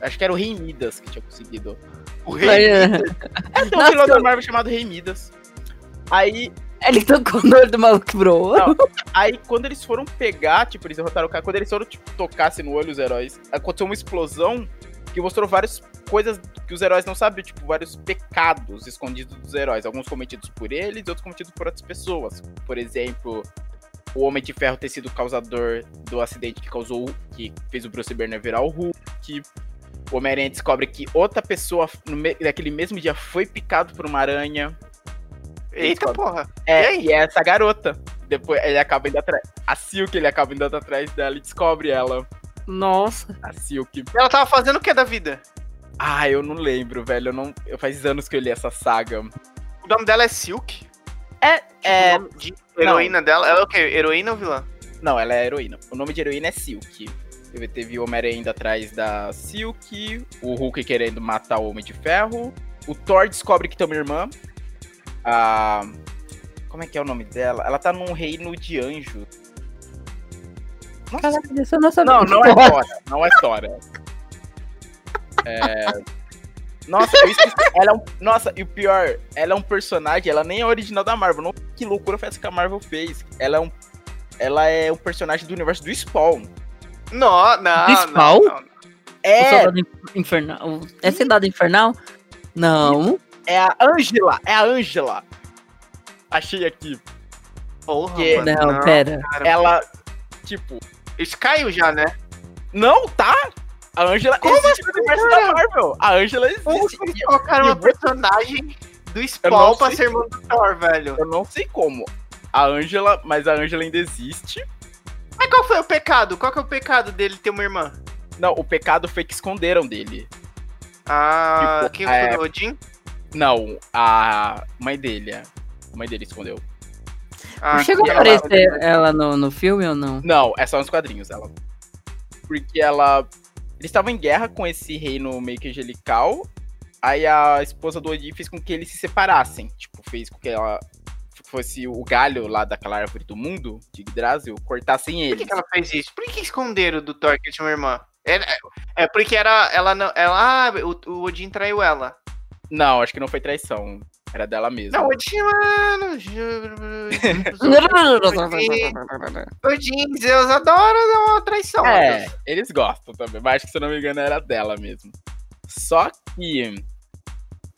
Acho que era o Rei Midas que tinha conseguido. O rei. é, É, tem um vilão da Marvel chamado Rei Midas. Aí, Ele tocou no olho do maluco, bro. Não. aí quando eles foram pegar, tipo, eles derrotaram o cara, quando eles foram, tipo, tocar-se no olho os heróis, aconteceu uma explosão que mostrou várias coisas que os heróis não sabiam, tipo, vários pecados escondidos dos heróis, alguns cometidos por eles outros cometidos por outras pessoas. Por exemplo, o Homem de Ferro ter sido o causador do acidente que causou, que fez o Bruce Banner virar o Hulk. O Homem-Aranha descobre que outra pessoa naquele mesmo dia foi picado por uma aranha. Eita porra. É, E e é essa garota. Depois ele acaba indo atrás. A Silk, ele acaba indo atrás dela e descobre ela. Nossa. A Silk. Ela tava fazendo o que da vida? Ah, eu não lembro, velho. Eu não. Eu faz anos que eu li essa saga. O nome dela é Silk? É. é O nome de heroína dela. Ela é o quê? Heroína ou vilã? não, ela é heroína. O nome de heroína é Silk. Teve, teve o Homem-Aranha indo atrás da Silk. O Hulk querendo matar o Homem de Ferro. O Thor descobre que tem uma irmã. A. Como é que é o nome dela? Ela tá num reino de anjos. Nossa, Caraca, isso eu não sabia. Não, não é Tora. Não é Tora. É... Nossa, eu esqueci. Ela é um... Nossa, e o pior, ela é um personagem, ela nem é original da Marvel. Não... Que loucura foi essa que a Marvel fez. Ela é um. Ela é um personagem do universo do Spawn. Não, não. Do não, Spawn? não, não. O É, Soldado Infernal. É Cidade Infernal? Não. É a Angela. É a Angela. Achei aqui. Porra, Que- mano, Não, pera. cara. Ela, tipo. Isso caiu já, né? Não, tá? A Angela Como existe no universo cara? da Marvel. A Angela Como existe. que eles colocaram uma personagem do não Spawn pra ser irmã do Thor, velho? Eu não sei como. A Angela, mas a Angela ainda existe. Mas qual foi o pecado? Qual que é o pecado dele ter uma irmã? Não, o pecado foi que esconderam dele. Ah, Tipo, quem é- foi o Odin? Não, a mãe dele. é. A mãe dele escondeu. Ah, Chegou a ela- aparecer ela no, no filme ou não? Não, é só nos quadrinhos ela. Porque ela. Eles estavam em guerra com esse reino meio que angelical. Aí a esposa do Odin fez com que eles se separassem. Tipo, fez com que ela fosse o galho lá daquela árvore do mundo, de Yggdrasil, cortassem Por que, que ela fez isso? Por que esconderam do Thor que ele tinha uma irmã? É, é- é porque era. Ela não. Ela, ah, o, o Odin traiu ela. Não, acho que não foi traição. Era dela mesmo. Não, o Odin, mano. O Odin, Zeus adora dar uma traição. É, eles gostam também, mas acho que se eu não me engano era dela mesmo. Só que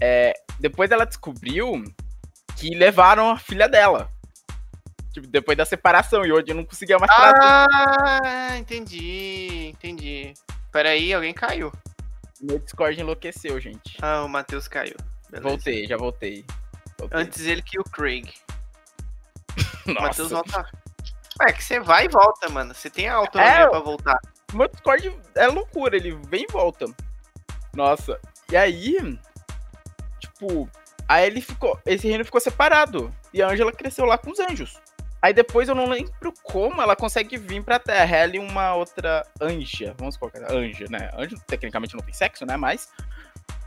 é, depois ela descobriu que levaram a filha dela. Tipo, depois da separação, e hoje eu não conseguia mais. Ah, entendi, entendi. Peraí, alguém caiu. Meu Discord enlouqueceu, gente. Ah, o Matheus caiu. Beleza. Voltei, já voltei. Voltei. Antes ele que o Craig. O Nossa. Matheus volta. É que você vai e volta, mano. Você tem a autonomia É, pra voltar. Meu Discord é loucura, ele vem e volta. Nossa. E aí, tipo, aí ele ficou. Esse reino ficou separado. E a Angela cresceu lá com os anjos. Aí depois eu não lembro como ela consegue vir pra Terra. Ela e uma outra anja. Vamos colocar anja, né? Anjo tecnicamente não tem sexo, né? Mas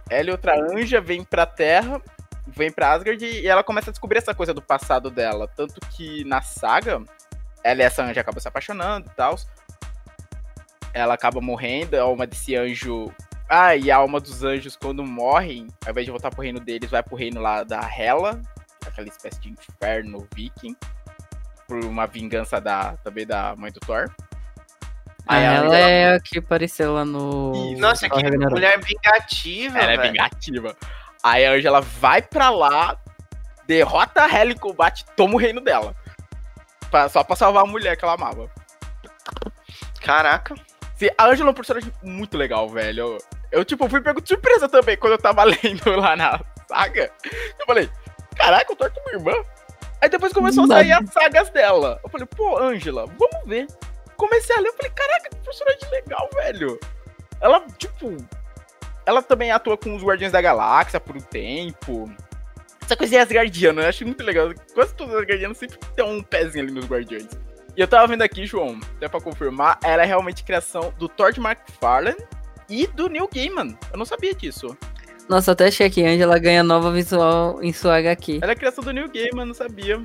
ela e outra anja vem pra Terra, vem pra Asgard e ela começa a descobrir essa coisa do passado dela. Tanto que na saga, ela e essa anja acabam se apaixonando e tal. Ela acaba morrendo, a alma desse anjo. Ah, e a alma dos anjos, quando morrem, ao invés de voltar pro reino deles, vai pro reino lá da Hela, aquela espécie de inferno viking, por uma vingança da, também da mãe do Thor. Ah, ela Angela- é a que apareceu lá no. Isso. Nossa, que Ragnarok. mulher vingativa, Ela é velho. vingativa. Aí a Angela vai pra lá, derrota a Hela em combate, toma o reino dela. Pra- só pra salvar a mulher que ela amava. Caraca. Sim, a Angela é um personagem muito legal, velho. Eu, eu, tipo, fui pego de surpresa também quando eu tava lendo lá na saga. Eu falei, caraca, o Thor tem uma irmã. Aí depois começou a sair as sagas dela. Eu falei, pô, Angela, vamos ver. Comecei a ler, eu falei, caraca, que personagem legal, velho. Ela, tipo, ela também atua com os Guardiões da Galáxia por um tempo. Essa coisa é Asgardiana, eu acho muito legal. Quase todos os Asgardianos sempre tem um pezinho ali nos Guardiões. E eu tava vendo aqui, João, até pra confirmar, ela é realmente criação do Todd McFarlane e do Neil Gaiman. Eu não sabia disso. Nossa, até achei que Angela ganha nova visual em sua HQ. Ela é criação do Neil Gaiman, não sabia.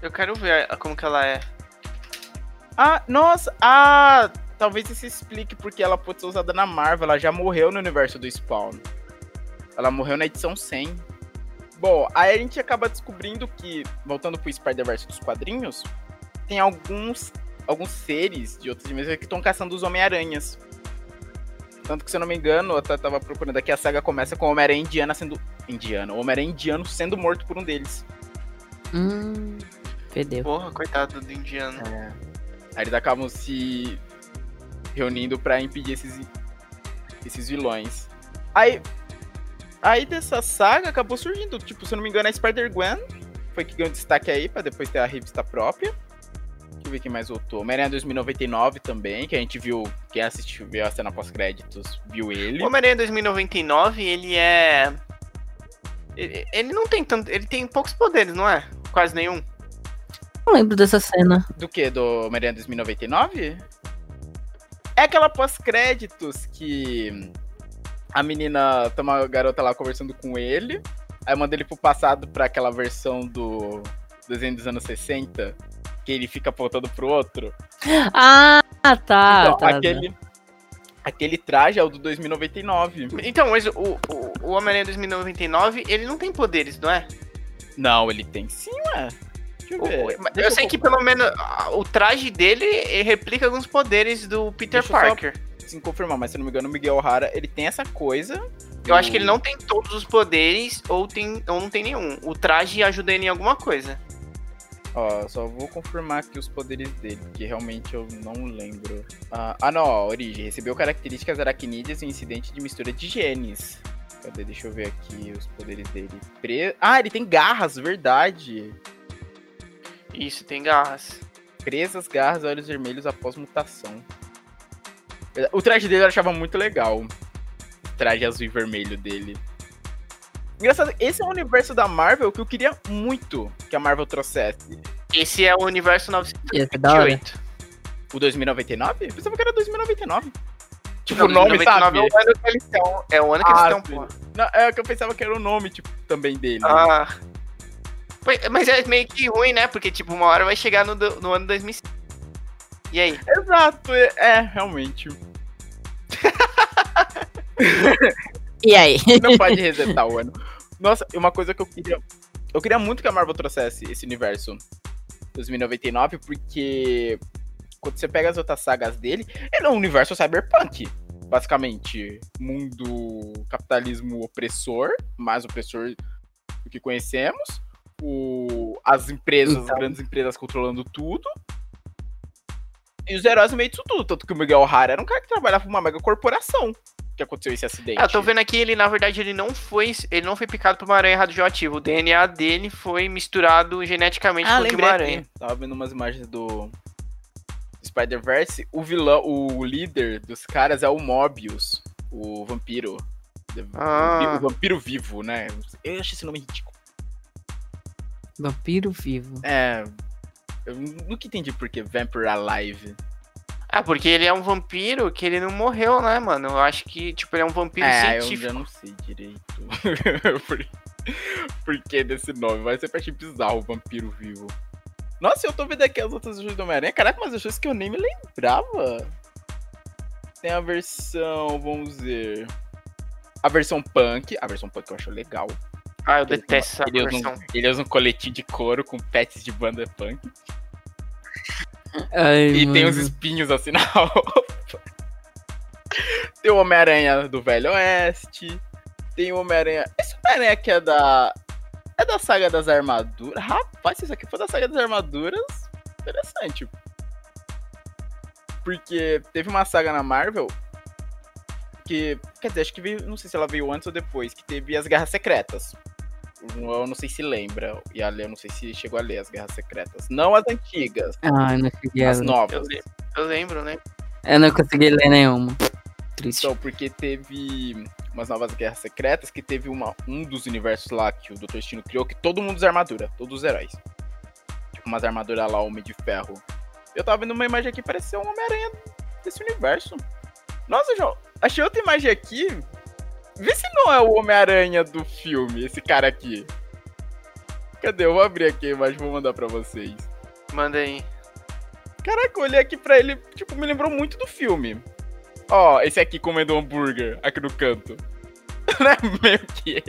Eu quero ver como que ela é. Ah, nossa, ah, talvez isso explique porque ela pode ser usada na Marvel, ela já morreu no universo do Spawn. Ela morreu na edição 100. Bom, aí a gente acaba descobrindo que, voltando pro Spider-Verse dos quadrinhos, tem alguns, alguns seres de outras dimensões que estão caçando os Homem-Aranhas. Tanto que, se eu não me engano, eu até tava procurando aqui, a saga começa com o Homem-Aranha indiana sendo... Indiano. O Homem-Aranha indiano sendo morto por um deles. Hum. Fedeu. Porra, coitado do indiano. Aí eles acabam se reunindo pra impedir esses, esses vilões. Aí, aí dessa saga acabou surgindo, tipo, se eu não me engano, a Spider-Gwen foi que ganhou destaque aí, pra depois ter a revista própria. Eu ver quem mais voltou. Homem-Aranha 2099 também, que a gente viu, quem assistiu, viu a cena pós-créditos, viu ele. O Homem-Aranha 2099, ele é. Ele, ele não tem tanto. Ele tem poucos poderes, não é? Quase nenhum. Não lembro dessa cena. Do que? Do Homem-Aranha 2099? É aquela pós-créditos que a menina tá uma garota lá conversando com ele. Aí manda ele pro passado pra aquela versão do desenho dos anos 60. Que ele fica apontando pro outro. Ah, tá. então, tá, tá. aquele, aquele traje é o do 2099. Então, mas o, o, o Homem-Aranha 2099, ele não tem poderes, não é? Não, ele tem sim, ué. Deixa eu eu sei que pelo menos o traje dele replica alguns poderes do Peter Deixa Parker. Sim, confirmar, mas se não me engano, o Miguel O'Hara, ele tem essa coisa. Eu acho que ele não tem todos os poderes ou, tem, ou não tem nenhum. O traje ajuda ele em alguma coisa. Ó, só vou confirmar aqui os poderes dele, que realmente eu não lembro. Ah, ah, não, ó, origem. Recebeu características aracnídeas em incidente de mistura de genes. Cadê? Deixa eu ver aqui os poderes dele. Pre... Ah, ele tem garras, verdade. Isso, tem garras. Presas, garras, olhos vermelhos após mutação. O traje dele eu achava muito legal. O traje azul e vermelho dele. Engraçado, esse é o universo da Marvel que eu queria muito que a Marvel trouxesse. Esse é o universo Ia ser da hora. 928. O 2099? Eu pensava que era 2099. Tipo, o nome, 2099 sabe? É o ano que eles estão. É o ano que Ah, eles estão. Não, é que eu pensava que era o nome, tipo, também dele. Ah. Mas é meio que ruim, né? Porque, tipo, uma hora vai chegar no, no ano 2005. E aí? Exato, é, é, realmente. E aí? Não pode resetar o ano. Nossa, e uma coisa que eu queria. Eu queria muito que a Marvel trouxesse esse universo 2099, porque quando você pega as outras sagas dele, ele é um universo cyberpunk. Basicamente, mundo capitalismo opressor, mais opressor do que conhecemos. O, as empresas, Então. as grandes empresas controlando tudo. E os heróis no meio disso tudo. Tanto que o Miguel O'Hara era um cara que trabalhava pra uma mega corporação que aconteceu esse acidente. Ah, eu tô vendo aqui, ele, na verdade, ele não foi. Ele não foi picado por uma aranha radioativa. O DNA dele foi misturado geneticamente Ah, com o de uma aranha. aqui. Tava vendo umas imagens do Spider-Verse. O vilão, o líder dos caras é o Mobius, o vampiro. Ah. O vampiro vivo, né? Eu achei esse nome ridículo. Vampiro vivo. É. Eu nunca entendi por que Vampire Alive. Ah, porque ele é um vampiro que ele não morreu, né, mano? Eu acho que, tipo, ele é um vampiro é, eu científico. já não sei direito. por, que desse nome? Mas sempre achei bizarro o vampiro vivo. Nossa, eu tô vendo aqui as outras joias do Homem-Aranha. Caraca, mas coisas que eu nem me lembrava. Tem a versão, vamos ver. A versão punk. A versão punk eu acho legal. Ah, eu detesto essa Ele usa, versão. um, ele usa um coletinho de couro com pets de banda punk. Ai, E tem mano. uns espinhos assim na roupa. Tem o Homem-Aranha do Velho Oeste. Tem o Homem-Aranha. Esse Homem-Aranha aqui é da. É da saga das armaduras. Rapaz, se isso aqui for da saga das armaduras, interessante. Porque teve uma saga na Marvel que. Quer dizer, acho que veio. Não sei se ela veio antes ou depois, que teve as Guerras Secretas. Eu não sei se lembra. E a Lê, eu não sei se chegou a ler as Guerras Secretas. Não as antigas, Ah, eu não cheguei as. Eu, novas. le- eu lembro, né? Eu não consegui ler nenhuma. Triste. Então, porque teve umas novas guerras secretas que teve uma, um dos universos lá que o Dr. Destino criou, que todo mundo usa armadura, todos os heróis. Tipo, umas armaduras lá, Homem de Ferro. Eu tava vendo uma imagem aqui, parecia um Homem-Aranha desse universo. Nossa, João, achei outra imagem aqui. Vê se não é o Homem-Aranha do filme, esse cara aqui. Cadê? Eu vou abrir aqui a imagem e vou mandar pra vocês. Manda aí. Caraca, eu olhei aqui pra ele, tipo, me lembrou muito do filme. Ó, esse aqui comendo hambúrguer, aqui no canto. Não é meio que...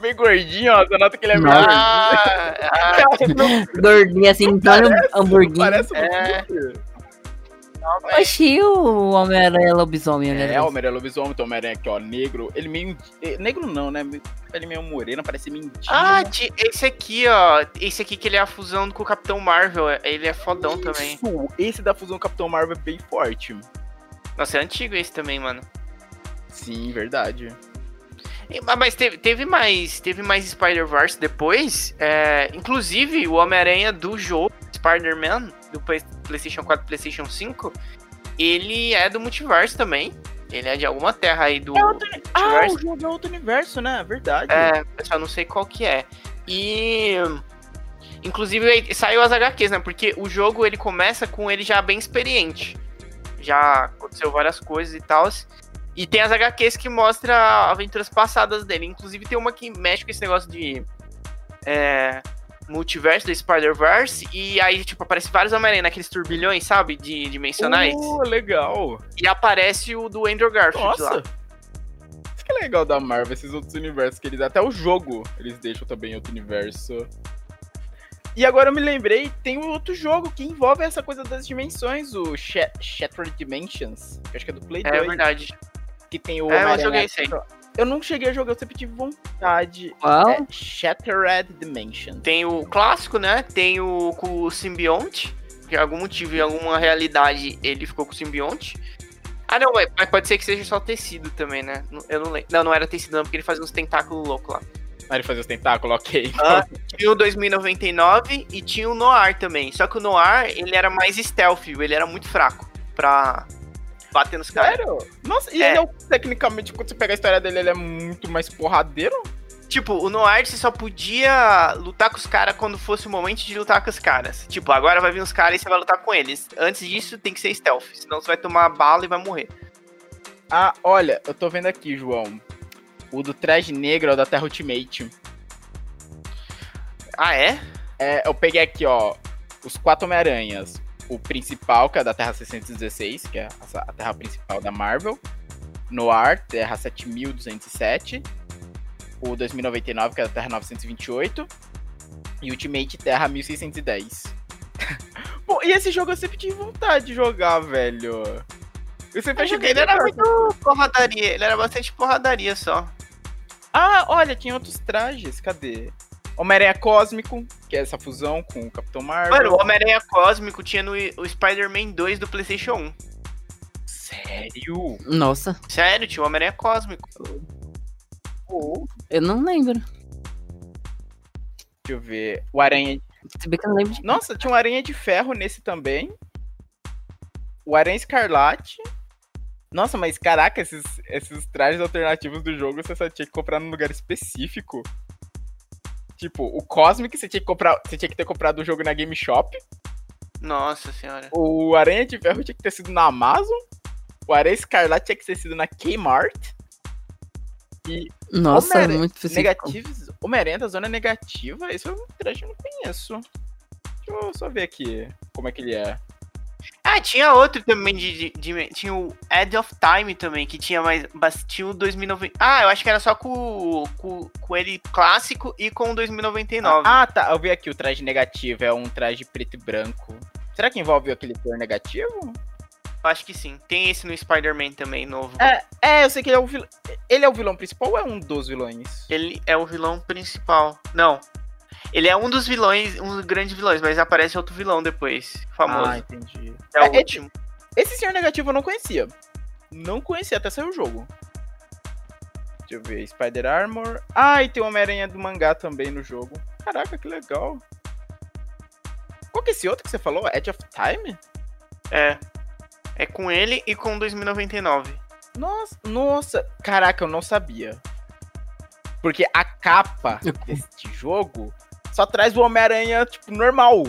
Meio gordinho, ó, você nota que ele é meio Nossa. gordinho. Ah, ah, Gordinho assim, então um hamburguinho. Parece um É. hambúrguer. Oxi, o Homem-Aranha lobisomem, né? É, o Homem-Aranha lobisomem, tem o Homem-Aranha aqui, ó, negro. Ele meio... eh, Negro não, né? Ele meio moreno, parece mendigo. ah, esse aqui, ó. Esse aqui que ele é a fusão com o Capitão Marvel. Ele é fodão também. Isso, esse da fusão Capitão Marvel é bem forte. Nossa, é antigo esse também, mano. Sim, verdade. Mas- Mas teve, teve mais. Teve mais Spider-Verse depois. é, inclusive, o Homem-Aranha do jogo, Spider-Man, do Play- PlayStation 4 e PlayStation 5, ele é do multiverso também. Ele é de alguma terra aí do. É outro... Ah, o jogo é outro universo, né? Verdade. É, eu só não sei qual que é. E. Inclusive saiu as HQs, né? Porque o jogo ele começa com ele já bem experiente. Já aconteceu várias coisas e tal. E tem as HQs que mostra aventuras passadas dele. Inclusive tem uma que mexe com esse negócio de. É, multiverso do Spider-Verse. E aí, tipo, aparece vários Homem-Aranha naqueles turbilhões, sabe? De dimensionais. Uh, legal. E aparece o do Andrew Garfield lá. Nossa! Isso que é legal da Marvel, esses outros universos que eles. Até o jogo eles deixam também em outro universo. E agora eu me lembrei, tem um outro jogo que envolve essa coisa das dimensões, o Sha- Shattered Dimensions, que acho que é do Play É 2, verdade. que tem o É, eu joguei isso aí. Eu não cheguei a jogar, eu sempre tive vontade. Qual? É Shattered Dimensions. Tem o clássico, né? Tem o com o simbionte. Que por algum motivo, em alguma realidade, ele ficou com o simbionte. Ah, não, mas pode ser que seja só tecido também, né? Eu não lembro. Não, não era tecido, não, porque ele fazia uns tentáculos loucos lá. Ah, ele fazia os tentáculos, ok. Ah, tinha o 2099 e tinha o Noir também. Só que o Noir, ele era mais stealth, ele era muito fraco pra bater nos caras. Sério? Nossa, e É. ele é, o- tecnicamente, quando você pega a história dele, ele é muito mais porradeiro? Tipo, o Noir você só podia lutar com os caras quando fosse o momento de lutar com os caras. Tipo, agora vai vir os caras e você vai lutar com eles. Antes disso, tem que ser stealth, senão você vai tomar bala e vai morrer. Ah, olha, eu tô vendo aqui, João. O do traje negro é o da Terra Ultimate. Ah, é? É, eu peguei aqui, ó, os quatro Homem-Aranhas. O principal, que é da Terra 616, que é a terra principal da Marvel. Noir, Terra 7207. o 2099, que era Terra 928, e Ultimate Terra 1610. Pô, e esse jogo eu sempre tive vontade de jogar, velho. Eu sempre Eu achei joguei, ele era muito porradaria, ele era bastante porradaria só. Ah, olha, tinha outros trajes, cadê? Homem-Aranha Cósmico, que é essa fusão com o Capitão Marvel. Mano, o Homem-Aranha Cósmico tinha no o Spider-Man 2 do PlayStation 1. Sério? Nossa, Sério, tinha o Homem-Aranha Cósmico. Pô, eu não lembro. deixa eu ver. O Aranha. Se bem que eu não lembro de... Nossa, tinha um Aranha de Ferro nesse também. O Aranha Escarlate. Nossa, mas caraca, esses, esses trajes alternativos do jogo você só tinha que comprar num lugar específico. Tipo, o Cosmic você tinha que comprar. Você tinha que ter comprado o jogo na Game Shop. Nossa senhora. O Aranha de Ferro tinha que ter sido na Amazon. O Aranha Escarlate tinha que ter sido na Kmart. E Nossa, é muito negativos. Homem-Aranha da Zona Negativa, esse é um eu não conheço. Deixa eu só ver aqui como é que ele é. Ah, tinha outro também de, de- de- Tinha o Edge of Time também, que tinha mais. Tinha o 2090. Ah, eu acho que era só com, com, com ele clássico e com o 2099. Ah, tá. Eu vi aqui o traje negativo. É um traje preto e branco. Será que envolve aquele cor negativo? Eu acho que sim. Tem esse no Spider-Man também, novo. É, é, eu sei que ele é o vilão. Ele é o vilão principal ou é um dos vilões? Ele é o vilão principal. Não. Ele é um dos vilões, um dos grandes vilões, mas aparece outro vilão depois. Famoso. Ah, entendi. é o é- é- último. Esse senhor negativo eu não conhecia. Não conhecia até sair o jogo. Deixa eu ver. Spider Armor. Ah, e tem o Homem-Aranha do mangá também no jogo. Caraca, que legal. Qual que é esse outro que você falou? Edge of Time? É. É com ele e com o 2099. Nossa, nossa. Caraca, eu não sabia. Porque a capa deste jogo só traz o Homem-Aranha, tipo, normal.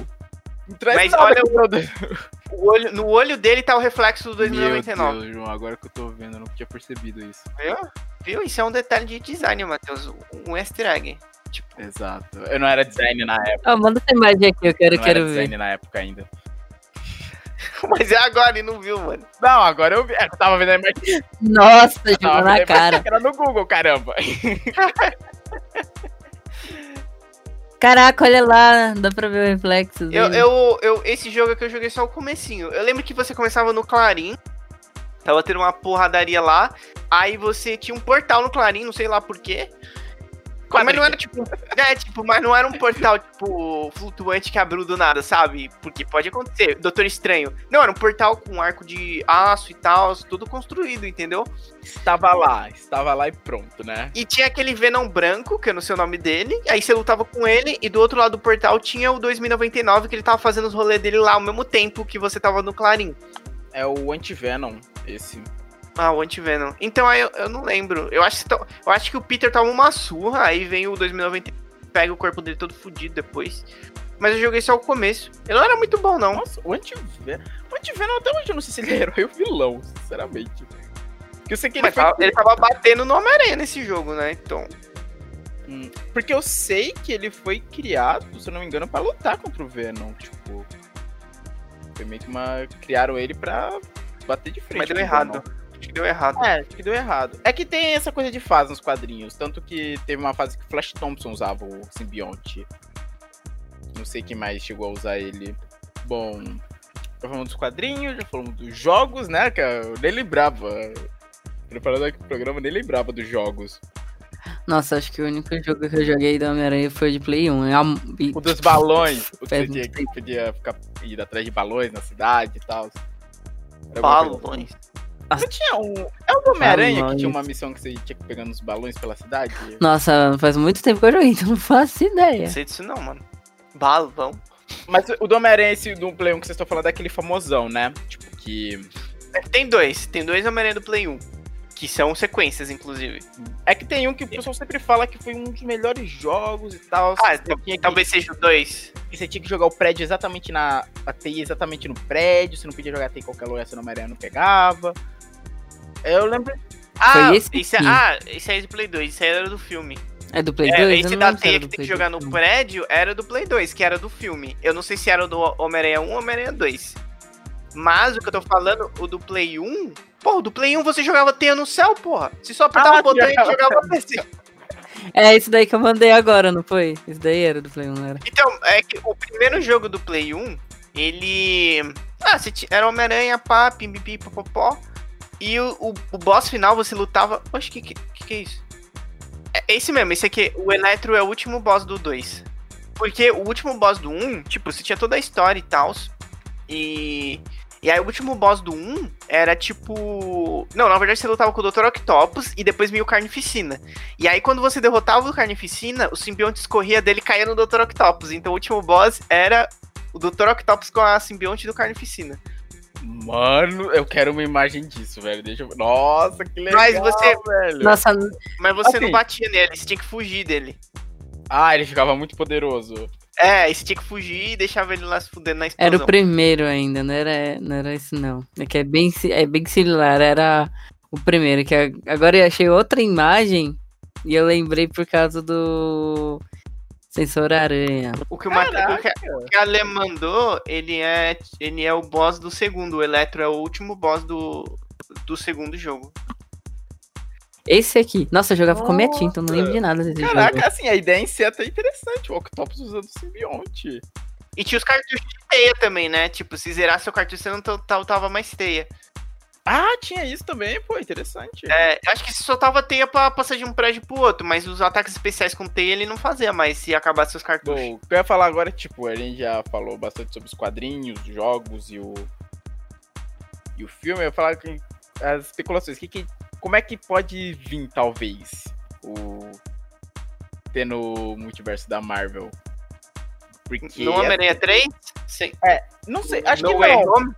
Não traz Mas nada olha todo- O olho- no olho dele tá o reflexo do Meu 2099. Deus, João, agora que eu tô vendo, eu não tinha percebido isso. Viu? Viu? Isso é um detalhe de design, Matheus. Um easter egg. Tipo, Exato. Eu não era design na época. Ó, manda essa imagem aqui, eu quero, não quero era ver. design na época ainda. mas é agora, ele não viu, mano. Não, agora eu vi. É, Eu tava vendo a imagem. Nossa, eu tava jogou vendo a na imagem cara. que Era no Google, caramba. Caraca, olha lá, dá pra ver o reflexo Eu, eu, eu, esse jogo aqui eu joguei só o comecinho. Eu lembro que você começava no Clarim. Tava tendo uma porradaria lá. Aí você tinha um portal no Clarim, não sei lá por Mas não era tipo. É, tipo, mas não era um portal, tipo, flutuante que abriu do nada, sabe? Porque pode acontecer. Doutor Estranho. Não, era um portal com um arco de aço e tal, tudo construído, entendeu? Estava lá, estava lá e pronto, né? E tinha aquele Venom branco, que eu não sei o nome dele. Aí você lutava com ele, e do outro lado do portal tinha o 2099, que ele tava fazendo os rolês dele lá ao mesmo tempo que você tava no Clarim. É o Anti-Venom, esse. Ah, o Anti-Venom. Então aí eu, eu não lembro. Eu acho, que, to- eu acho que o Peter toma uma surra, aí vem o 2090 pega o corpo dele todo fudido depois. Mas eu joguei só o começo. Ele não era muito bom, não. Nossa, o Anti-Venom. O Anti-Venom até hoje eu não sei se ele é herói ou vilão, sinceramente. Porque eu sei que ele Mas foi. tava- ele tava batendo no Homem-Aranha nesse jogo, né? Então. Hum, Porque eu sei que ele foi criado, se eu não me engano, pra lutar contra o Venom. Tipo. Foi meio que uma. Criaram ele pra bater de frente. Mas deu errado. Venom. Acho que deu errado. É, acho que deu errado. É que tem essa coisa de fase nos quadrinhos. Tanto que teve uma fase que o Flash Thompson usava o simbionte. Não sei quem mais chegou a usar ele. Bom, já falamos dos quadrinhos, já falamos dos jogos, né? Que eu nem lembrava. Preparando aqui o programa, eu nem lembrava dos jogos. Nossa, acho que o único jogo que eu joguei do Homem-Aranha foi o de Play 1. É a- e- O dos balões. O que que podia ficar ir atrás de balões na cidade e tal. Era Balões. Não tinha um. É o do Homem-Aranha que tinha uma missão que você tinha que pegar uns balões pela cidade? Nossa, faz muito tempo que eu joguei, então não faço ideia. Não sei disso não, mano. Balão. Mas o do Homem-Aranha, esse do Play 1 que vocês estão falando, é aquele famosão, né? Tipo, que. Tem dois. Tem dois Homem-Aranha do Play 1. Que são sequências, inclusive. É que tem um que o pessoal sempre fala que foi um dos melhores jogos e tal. Ah, que- talvez seja o dois. que você tinha que jogar o prédio exatamente na. A TI exatamente no prédio. Você não podia jogar a TI em qualquer lugar, senão o Homem-Aranha não pegava. Eu lembro. Ah, esse esse, é- ah, esse aí é do Play 2. Esse aí era do filme. É do Play É, 2? Eu esse da se teia que tem que jogar 2, no prédio era do Play 2, que era do filme. Eu não sei se era do Homem-Aranha 1 ou Homem-Aranha 2. Mas o que eu tô falando, o do Play 1. Pô, o do Play 1 você jogava teia no céu, porra. Você só apertava Ah, o botão e jogava. PC. É isso daí que eu mandei agora, não foi? Isso daí era do Play 1, não era? Então, é que o primeiro jogo do Play 1, ele. Ah, era Homem-Aranha, pá, pimpipi, popopó. E o, o, o boss final você lutava. Oxe, que, que, que é isso? É esse mesmo, esse aqui. O Eletro é o último boss do 2. Porque o último boss do 1, tipo, você tinha toda a história e tal. E. E aí o último boss do 1 era tipo. Não, na verdade você lutava com o Dr. Octopus e depois meio Carnificina. E aí quando você derrotava o Carnificina, o simbionte escorria dele e caía no Dr. Octopus. Então o último boss era o Dr. Octopus com a simbionte do Carnificina. Mano, eu quero uma imagem disso, velho. Deixa eu... Nossa, que legal, Mas você- velho. Nossa, Mas você Assim. não batia nele, você tinha que fugir dele. Ah, ele ficava muito poderoso. É, e você tinha que fugir e deixava ele lá se fudendo na explosão. era o primeiro ainda, não era, não era esse não. É que é bem, é bem similar, era o primeiro. Que agora eu achei outra imagem e eu lembrei por causa do Sensor Aranha. O que o, Mate- o que, o que a Lê mandou, ele é, ele é o boss do segundo. O Eletro é o último boss do, do segundo jogo. Esse aqui. Nossa, eu jogava com minha tinta, eu não lembro de nada desse jogo. Caraca, assim, a ideia em si é até interessante. O Octopus usando o simbionte. E tinha os cartuchos de teia também, né? Tipo, se zerar seu cartucho, você não tava mais teia. Ah, tinha isso também, pô, interessante. É, acho que você soltava teia pra passar de um prédio pro outro, mas os ataques especiais com teia ele não fazia mais se acabasse seus cartuchos. Bom, o que eu ia falar agora é, tipo, a gente já falou bastante sobre os quadrinhos, os jogos e o. E o filme, eu ia falar que as especulações. Que, que, como é que pode vir, talvez, o. ter no multiverso da Marvel? Porque. no Homem-Aranha 3? Sim. Não sei, acho no que não. Home?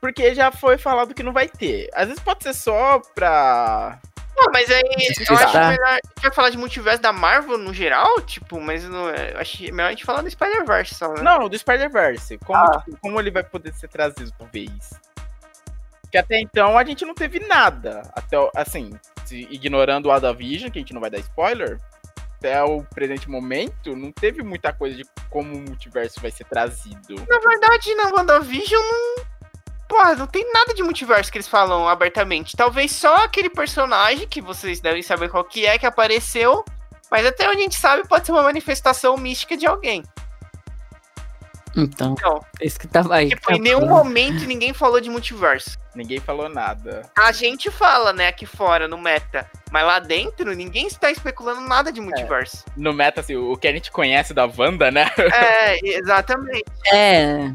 Porque já foi falado que não vai ter. Às vezes pode ser só pra. Não, mas aí eu acho melhor. A gente vai falar de multiverso da Marvel no geral, tipo, mas não, é- eu acho melhor a gente falar do Spider-Verse só, né? Não, do Spider-Verse. Como, Ah. tipo, como ele vai poder ser trazido, talvez. Porque até então a gente não teve nada. Até, o- assim, se- ignorando o WandaVision, que a gente não vai dar spoiler, até o presente momento, não teve muita coisa de como o multiverso vai ser trazido. Na verdade, na WandaVision não. Porra, não tem nada de multiverso que eles falam abertamente. Talvez só aquele personagem que vocês devem saber qual que é, que apareceu. Mas até onde a gente sabe, pode ser uma manifestação mística de alguém. Então, Então, esse que tava aí. tipo, em nenhum momento ninguém falou de multiverso. Ninguém falou nada. A gente fala, né, aqui fora, no meta. Mas lá dentro, ninguém está especulando nada de multiverso. No meta, assim, o que a gente conhece da Wanda, né? É, exatamente. É.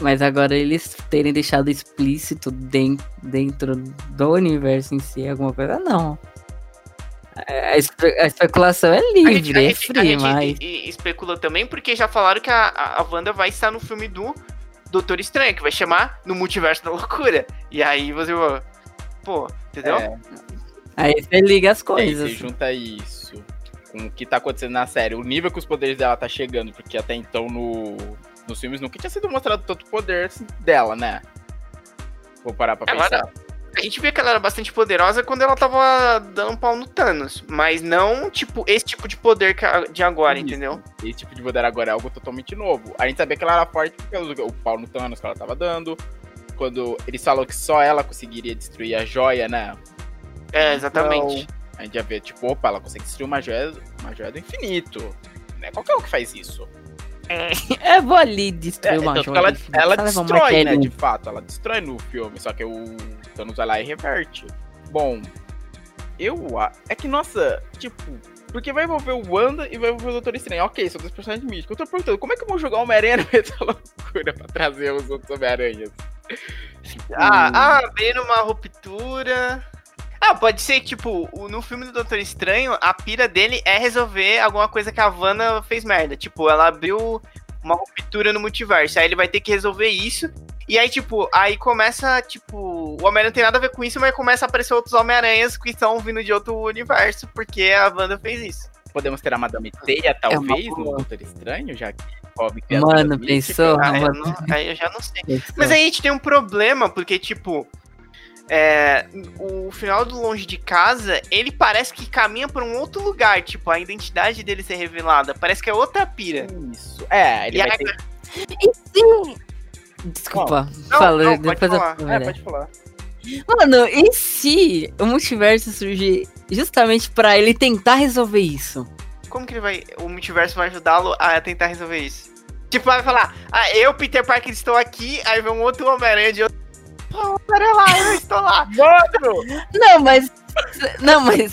a Mas agora eles terem deixado explícito den- dentro do universo em si, alguma coisa, não. A, espe- a especulação é A livre, gente, a é gente- a free, gente mas. especula também porque já falaram que a, a, a Wanda vai estar no filme do Doutor Estranho, que vai chamar No Multiverso da Loucura. E aí você, pô, entendeu? É, Aí você liga as e aí coisas. você junta isso com o que tá acontecendo na série, o nível que os poderes dela tá chegando, porque até então no, nos filmes nunca tinha sido mostrado tanto poder assim, dela, né? Vou parar pra pensar. A gente vê que ela era bastante poderosa quando ela tava dando um pau no Thanos. Mas não, tipo, esse tipo de poder de agora, Isso. entendeu? Esse tipo de poder agora é algo totalmente novo. A gente sabia que ela era forte pelo o pau no Thanos que ela tava dando. Quando eles falam que só ela conseguiria destruir a joia, né? É, exatamente. Então, a gente já vê, tipo, opa, ela consegue destruir uma joia, uma joia do infinito. Não é qualquer um que faz isso. Eu vou ali destruir É, uma joia. ela, ela um destrói, né, de fato. Ela destrói no filme, só que o Thanos vai lá e reverte. Bom, eu... a- É que, nossa, tipo... Porque vai envolver o Wanda e vai envolver o Doutor Estranho. Ok, são dois personagens místicos. Eu tô perguntando, como é que eu vou jogar o Homem-Aranha no meio da loucura pra trazer os outros Homem-Aranhas? Ah, ah, vendo uma ruptura. Ah, pode ser tipo, no filme do Doutor Estranho, a pira dele é resolver alguma coisa que a Vanna fez merda. Tipo, ela abriu uma ruptura no multiverso. Aí ele vai ter que resolver isso. E aí, tipo, aí começa, tipo, o Homem-Aranha não tem nada a ver com isso, mas começa a aparecer outros Homem-Aranhas que estão vindo de outro universo, porque a Wanda fez isso. Podemos ter a Madame Teia, talvez, no boa. Doutor Estranho, já que Bob Mano, pensou? Ah, eu Mano, não- aí eu já não sei. pensou. Mas aí a gente tem um problema, porque, tipo, é, o final do Longe de Casa, ele parece que caminha pra um outro lugar, tipo, a identidade dele ser revelada. Parece que é outra pira. Isso. É, ele E vai aí- ter... Desculpa, Não, fala, não, pode depois eu falar. É, pode falar. Mano, e se o multiverso surgir justamente pra ele tentar resolver isso. Como que ele vai. O multiverso vai ajudá-lo a tentar resolver isso? Tipo, vai falar, ah, eu, Peter Parker, estou aqui, aí vem um outro Homem-Aranha de outro. Pô, pera lá, eu estou lá. Mano! Não, mas. Não, mas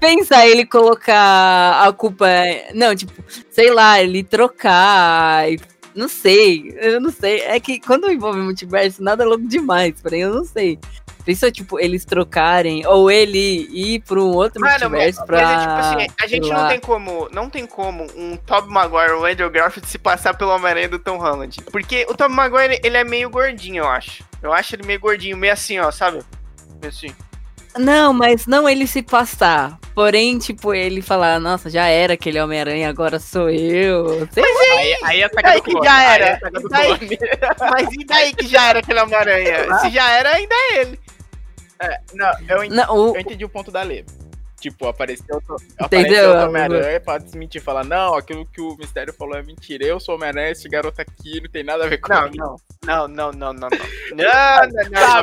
pensa ele colocar a culpa. Não, tipo, sei lá, ele trocar. Não sei, eu não sei. É que quando envolve multiverso, nada é louco demais, porém eu não sei. Pensou, tipo, eles trocarem, ou ele ir pra um outro Mano, mas, multiverso pra. mas é tipo assim, a gente não tem como. Não tem como um Tobey Maguire ou Andrew Garfield se passar pelo Homem-Aranha do Tom Holland. Porque o Tobey Maguire, ele é meio gordinho, eu acho. Eu acho ele meio gordinho, meio assim, ó, sabe? Meio assim. Não, mas não ele se passar. Porém, tipo, ele falar, nossa, já era aquele Homem-Aranha, agora sou eu. Sei lá. Aí, aí é a Daí que já aí era. é a saga do Daí-. Mas e daí que já era aquele Homem-Aranha? Se já era, ainda é ele. Não, eu entendi. Não, o- Eu entendi o ponto da Lê. Tipo, apareceu, Entendeu, apareceu o Homem-Aranha pra desmentir, falar, não, aquilo que o Mistério falou é mentira, eu sou Homem-Aranha, esse garoto aqui não tem nada a ver com Não, ele. não. Não, não, não, não, não. Não, não, não.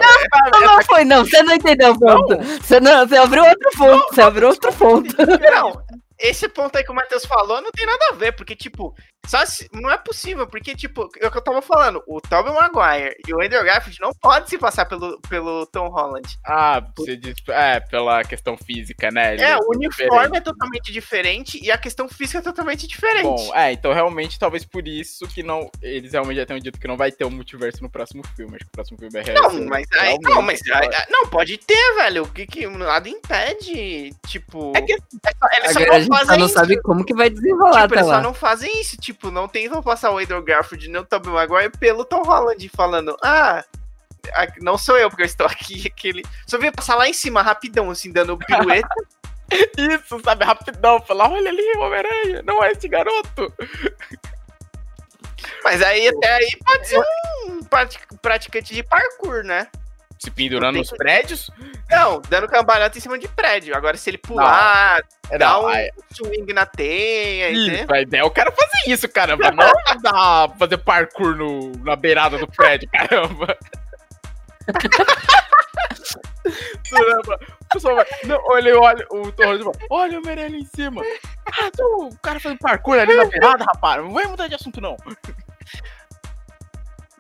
Não, não foi, não. Você não entendeu o ponto. Você, não, você abriu outro ponto. Você abriu outro ponto. Não, esse ponto aí que o Matheus falou não tem nada a ver, porque, tipo, só se- não é possível, porque, tipo, é o que eu tava falando, o Tobey Maguire e o Andrew Garfield não podem se passar pelo, pelo Tom Holland. Ah, você diz, é, pela questão física, né? ele É, o diferente. uniforme é totalmente diferente e a questão física é totalmente diferente. Bom, é, então realmente, talvez por isso que não. Eles realmente já tenham dito que não vai ter um multiverso no próximo filme. Acho que o próximo filme é real. não, mas aí, não, mas aí- não, pode ter, velho. O que que nada impede, tipo, É que é só- eles só a não só fazem não isso. sabe como que vai desenrolar Tipo, até eles só lá. não fazem isso, tipo, não tentam passar o Andrew Garfield nem o Tobey Maguire pelo Tom Holland, falando, ah, não sou eu porque eu estou aqui, aquele... Só veio passar lá em cima, rapidão, assim, dando pirueta. Isso, sabe, rapidão, falar, olha ali, o Homem-Aranha, não é esse garoto. Mas aí, até aí, pode ser um prati- praticante de parkour, né? Se pendurando nos prédios. Não, dando cambalhota em cima de prédio. Agora, se ele pular, É, dar não, um aí- swing na teia, Isso, a ideia é o cara fazer isso, caramba. Não dar, fazer parkour no, na beirada do prédio, caramba. Caramba, o pessoal vai. Não, olha, olha, o Torres. Olha o Meirelles em cima. Ah, tu, o cara fazendo parkour ali na beirada, rapaz. Não vai mudar de assunto, não.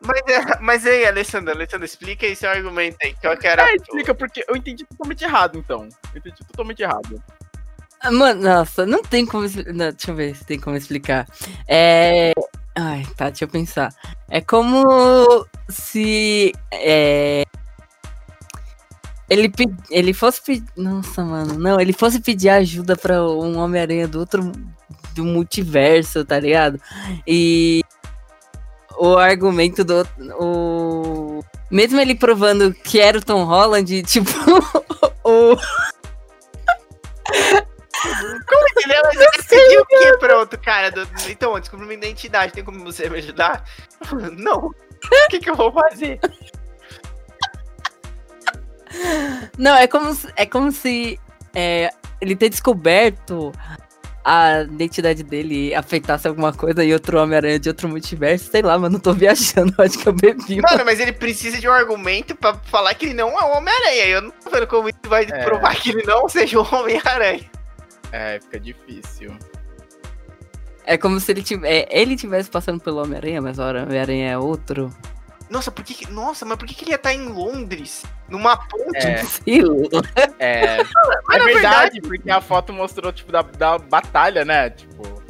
Mas, é, mas aí, Alessandro, Alessandro, explica aí seu argumento aí. Qual que era... É, explica, porque eu entendi totalmente errado, então. Eu entendi totalmente errado. Ah, Mano, nossa, não tem como explicar. Deixa eu ver se tem como explicar. É. Ai, tá, deixa eu pensar. É como se. É. Ele, pe- ele fosse pedir. Nossa, mano. Não, ele fosse pedir ajuda pra um Homem-Aranha do outro. do multiverso, tá ligado? E. O argumento do. O. Mesmo ele provando que era o Tom Holland, tipo. o. Ele ela já decidiu o que pra outro cara? Do... Então, descobri minha identidade, tem como você me ajudar? Não. O que, que eu vou fazer? Não, é como se, é como se é, ele ter descoberto a identidade dele afetasse alguma coisa e outro Homem-Aranha de outro multiverso. Sei lá, mas não tô viajando, acho que eu bebi. Mano, mas ele precisa de um argumento pra falar que ele não é o Homem-Aranha. Eu não tô vendo como isso vai É. provar que ele não seja o Homem-Aranha. É, fica difícil. É como se ele tivesse, ele tivesse passando pelo Homem-Aranha, mas o Homem-Aranha é outro. Nossa, por que, que- Nossa, mas por que, que ele ia estar em Londres? Numa ponte? É, lá. é, é na verdade, porque a foto mostrou, tipo, da, da batalha, né? Tipo.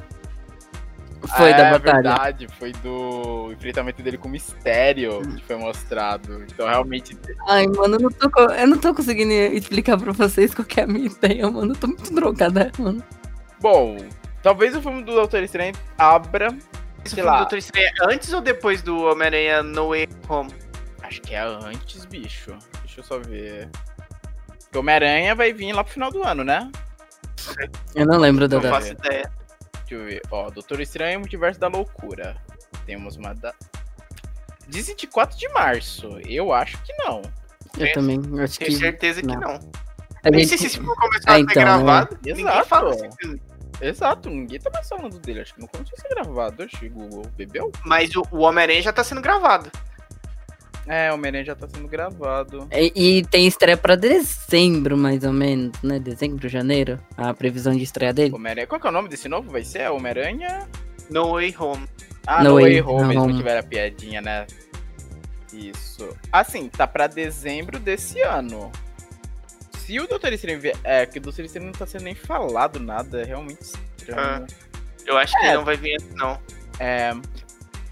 Foi é, da batalha. verdade, foi do enfrentamento dele com o mistério que foi mostrado. Então, realmente. Ai, mano, eu não, tô, eu não tô conseguindo explicar pra vocês qual que é a minha ideia, mano. Eu tô muito drogada, mano. Bom, talvez o filme do Doutor Estranho abra. Esse sei lá. do Doutor Estranho é antes ou depois do Homem-Aranha No Way Home? Acho que é antes, bicho. Deixa eu só ver. Porque Homem-Aranha vai vir lá pro final do ano, né? Eu não lembro da Não data. faço ideia. Deixa eu ver. Ó, Doutor Estranho Multiverso da Loucura. Temos uma da. 24 de março. Eu acho que não. Eu também, eu acho Tenho que. certeza que não. não. a Nem gente- sei se esse filme começou É, a ser então, gravado. Ninguém Exato. fala filme. Exato, ninguém tá mais falando dele. Acho que não começou a ser gravado. Acho que o Google bebeu. Mas o, o Homem-Aranha já tá sendo gravado. É, o Homem-Aranha já tá sendo gravado. E, e tem estreia pra dezembro, mais ou menos, né? Dezembro, janeiro, a previsão de estreia dele. Homem-Aranha. Qual que é o nome desse novo? Vai ser Homem-Aranha? No Way Home. Ah, No No Way Way Home, mesmo Home. que tiver a piadinha, né? Isso. Assim, tá pra dezembro desse ano. Se o Doutor Estranho. É, que o Doutor Estranho não tá sendo nem falado nada, é realmente estranho. Eu acho que É. não vai vir assim, não. É...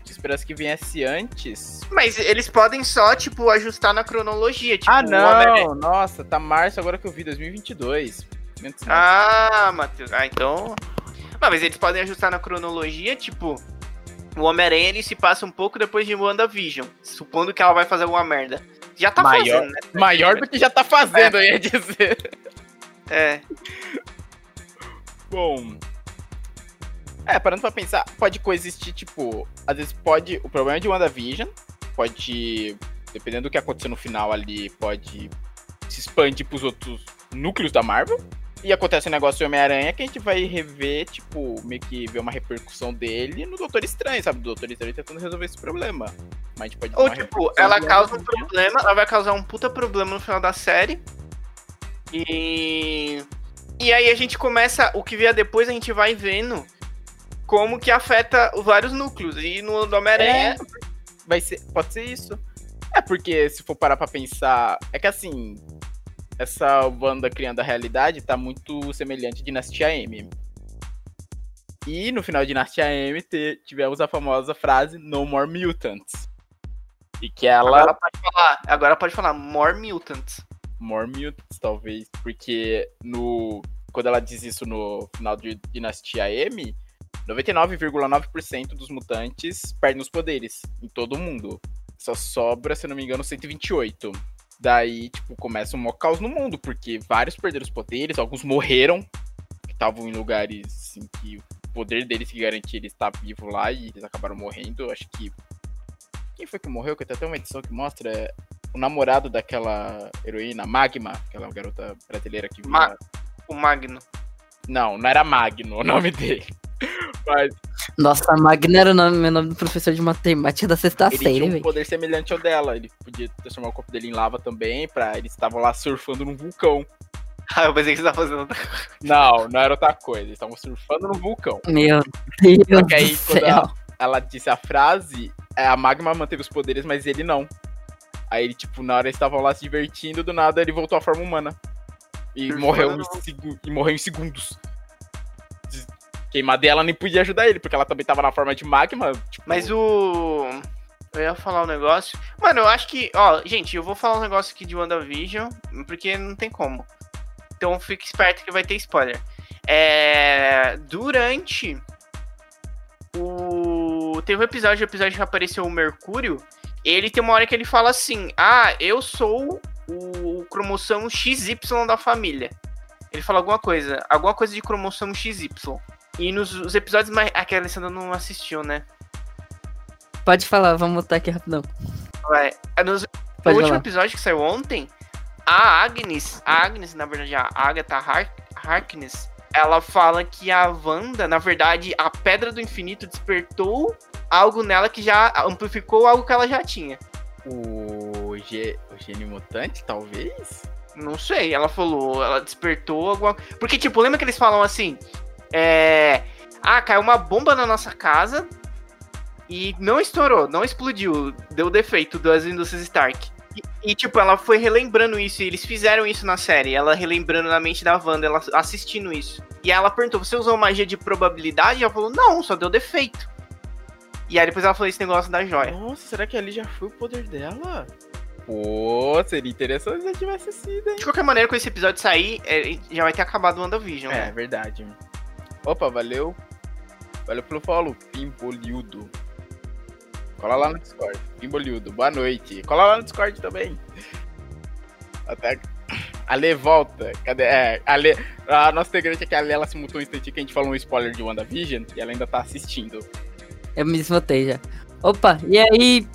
Esperasse que viesse antes. Mas eles podem só, tipo, ajustar na cronologia. Tipo, ah, não! Nossa, tá março agora que eu vi, 2022. Menos mal. Ah, Matheus. Ah, então. Não, mas eles podem ajustar na cronologia, tipo. O Homem-Aranha ele se passa um pouco depois de WandaVision. Supondo que ela vai fazer alguma merda. Já tá Maior- fazendo, né? Maior do que já tá fazendo, eu ia dizer. É. Bom. É, parando pra pensar, pode coexistir, tipo, às vezes pode. O problema é de WandaVision pode. Dependendo do que acontecer no final ali, pode se expandir pros outros núcleos da Marvel. E acontece um negócio do Homem-Aranha que a gente vai rever, tipo, meio que ver uma repercussão dele no Doutor Estranho, sabe? O Doutor Estranho tentando resolver esse problema. Mas a gente pode Ou, tipo, ela causa um problema, ela vai causar um puta problema no final da série. E. E aí a gente começa. O que vier depois a gente vai vendo como que afeta os vários núcleos. E no Homem-Aranha. vai ser, pode ser isso. É porque se for parar pra pensar, é que assim, essa banda criando a realidade tá muito semelhante a Dinastia M. E no final de Dinastia M tivemos a famosa frase No More Mutants. E que ela Agora pode falar. Agora pode falar More Mutants. More Mutants, talvez, porque no quando ela diz isso no final de Dinastia M, 99,9% dos mutantes perdem os poderes em todo o mundo. Só sobra, se não me engano, 128. Daí, tipo, começa um maior caos no mundo, porque vários perderam os poderes, alguns morreram, que estavam em lugares assim, que o poder deles que garantia ele estar vivo lá e eles acabaram morrendo. Acho que. Quem foi que morreu? Que tem até uma edição que mostra é, o namorado daquela heroína, Magma, aquela garota brasileira que vira... Ma- O Magno. Não, não era Magno o nome dele. Mas Nossa, Magna era o nome, meu nome do professor de matemática da sexta ele série, tinha um velho. poder semelhante ao dela. Ele podia transformar o corpo dele em lava também, pra eles estavam lá surfando num vulcão. Ah, eu pensei que você tava fazendo. Não, não era outra coisa. Eles estavam surfando num vulcão. Meu Deus Só que aí, do quando céu. ela, ela disse a frase, é, a Magma manteve os poderes, mas ele não. Aí ele, tipo, na hora eles estavam lá se divertindo, do nada ele voltou à forma humana. E Surfando morreu, em e morreu em segundos. Queimada e ela nem podia ajudar ele, porque ela também tava na forma de magma. Tipo, Mas o. Eu ia falar um negócio. Mano, eu acho que. Ó, gente, eu vou falar um negócio aqui de WandaVision, porque não tem como. Então fique esperto que vai ter spoiler. É. Durante. O. Teve um episódio, o episódio que apareceu o Mercúrio. Ele tem uma hora que ele fala assim: Ah, eu sou o cromossomo XY da família. Ele fala alguma coisa, alguma coisa de cromossomo XY. E nos os episódios mais. Ah, que a Alessandra não assistiu, né? Pode falar, vamos mutar aqui rapidão. Vai. É Nos, no último falar. episódio que saiu ontem, a Agnes, a Agnes, na verdade, a Agatha Har Harkness, ela fala que a Wanda, na verdade, a Pedra do Infinito despertou algo nela que já amplificou algo que ela já tinha. O, G, o gênio mutante, talvez? Não sei, ela falou, ela despertou alguma Porque, tipo, lembra que eles falam assim? É. Ah, caiu uma bomba na nossa casa e não estourou, não explodiu, deu defeito das indústrias Stark. E, e, tipo, ela foi relembrando isso, e eles fizeram isso na série, ela relembrando na mente da Wanda, ela assistindo isso. E aí ela perguntou: você usou magia de probabilidade? E ela falou: não, só deu defeito. E aí depois ela falou esse negócio da joia. Nossa, será que ali já foi o poder dela? Pô, seria interessante se tivesse sido, hein? De qualquer maneira, quando esse episódio sair, é, já vai ter acabado o WandaVision. É, né? verdade. Opa, valeu. Valeu pelo follow, Pimboliudo. Cola lá no Discord. Pimboliudo, boa noite. Cola lá no Discord também. Até. Ale volta. Cadê? É, Ale. A nossa integrante aqui, a Ale, ela se mutou um instantinho que a gente falou um spoiler de WandaVision e ela ainda tá assistindo. Eu me desmutei já. Opa, e aí?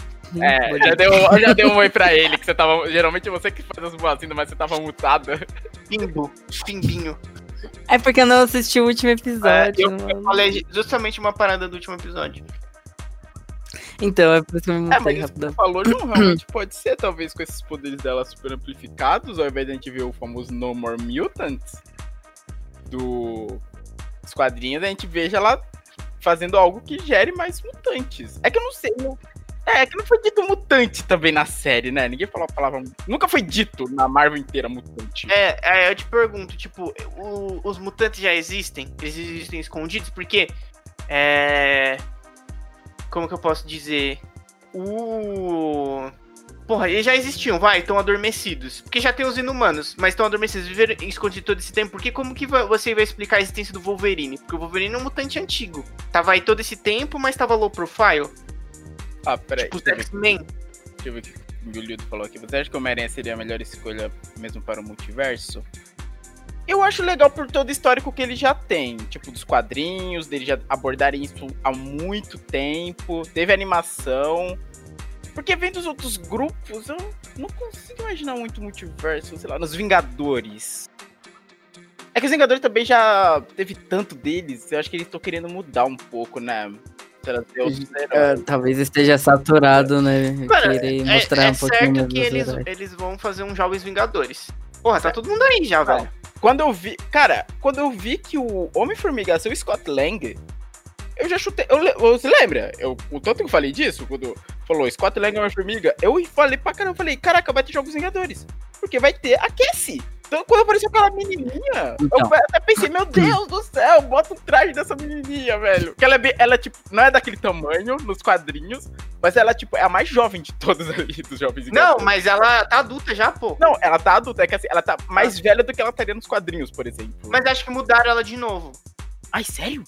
É, já deu, eu já dei um oi pra ele, que você tava. Geralmente é você que faz as boazinhas, mas você tava mutada. Pimbo, pimbinho. É porque eu não assisti o último É, episódio. eu, mano. eu falei justamente uma parada do último episódio. Então, é por isso que eu me É, mas rapidão. você falou não realmente pode ser, talvez, com esses poderes dela super amplificados, ao invés de a gente ver o famoso No More Mutants do dos quadrinhos, a gente veja ela fazendo algo que gere mais mutantes. É que eu não sei. não- É, que não foi dito mutante também na série, né? Ninguém falou a palavra. Nunca foi dito na Marvel inteira mutante. É, é, eu te pergunto, tipo, o- os mutantes já existem? Eles existem escondidos? Porque. É. Como que eu posso dizer? O. Porra, eles já existiam, vai, estão adormecidos. Porque já tem os inumanos, mas estão adormecidos, viveram escondidos todo esse tempo. Porque como que você vai explicar a existência do Wolverine? Porque o Wolverine é um mutante antigo. Tava aí todo esse tempo, mas tava low profile. Ah, peraí. Tipo, X-Men. Deixa eu ver o que o Julito falou aqui. Você acha que o Homem-Aranha seria a melhor escolha mesmo para o multiverso? Eu acho legal por todo o histórico que ele já tem. Tipo, dos quadrinhos, dele já abordarem isso há muito tempo. Teve animação. Porque vem dos outros grupos, eu não consigo imaginar muito multiverso, sei lá, nos Vingadores. É que os Vingadores também já teve tanto deles, eu acho que eles estão querendo mudar um pouco, né? Trazer outros É, heróis. talvez esteja saturado, né? Querer é, mostrar é um pouquinho certo que eles, heróis. eles vão fazer um Jovens Vingadores. Porra, tá todo mundo aí já, velho. Quando eu vi. Cara, quando eu vi que o Homem-Formiga o Scott Lang, eu já chutei. Eu, você lembra? Eu, o tanto que eu falei disso, quando falou Scott Lang é Homem-Formiga, eu falei pra caramba, eu falei, caraca, vai ter Jogos Vingadores. Porque vai ter a Cassie. Então, quando apareceu aquela menininha, Então. eu até pensei, meu Deus do céu, bota o traje dessa menininha, velho. Porque ela é, bem- ela, tipo, não é daquele tamanho nos quadrinhos, mas ela, tipo, é a mais jovem de todos ali, dos Jovens Não, mas ela tá adulta já, pô. Não, ela tá adulta, é que assim, ela tá mais velha do que ela estaria nos quadrinhos, por exemplo. Mas acho que mudaram ela de novo. Ai, sério?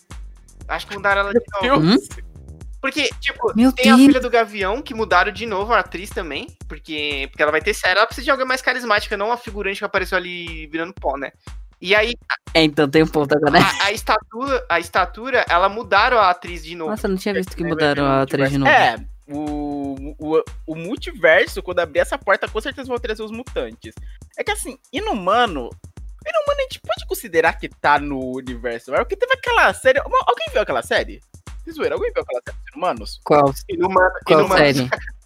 Acho que mudaram ela de novo. Deus. Porque, tipo, Meu tem a Deus. filha do Gavião, que mudaram de novo a atriz também. Porque, porque ela vai ter série. Ela precisa de alguém mais carismática, não a figurante que apareceu ali virando pó, né? E aí, É, então tem um ponto agora. a, a estatura, a estatura, ela mudaram a atriz de novo. Nossa, eu não tinha visto que É, mudaram ver a o atriz de novo. É, o, o, o multiverso, quando abrir essa porta, com certeza vão trazer os mutantes. É que assim, Inumano. Inumano a gente pode considerar que tá no universo Marvel, porque teve aquela série. Uma- Alguém viu aquela série? Vocês viram? Alguém viu aquela série dos Inumanos? Qual, Inumano, qual Inumano. série?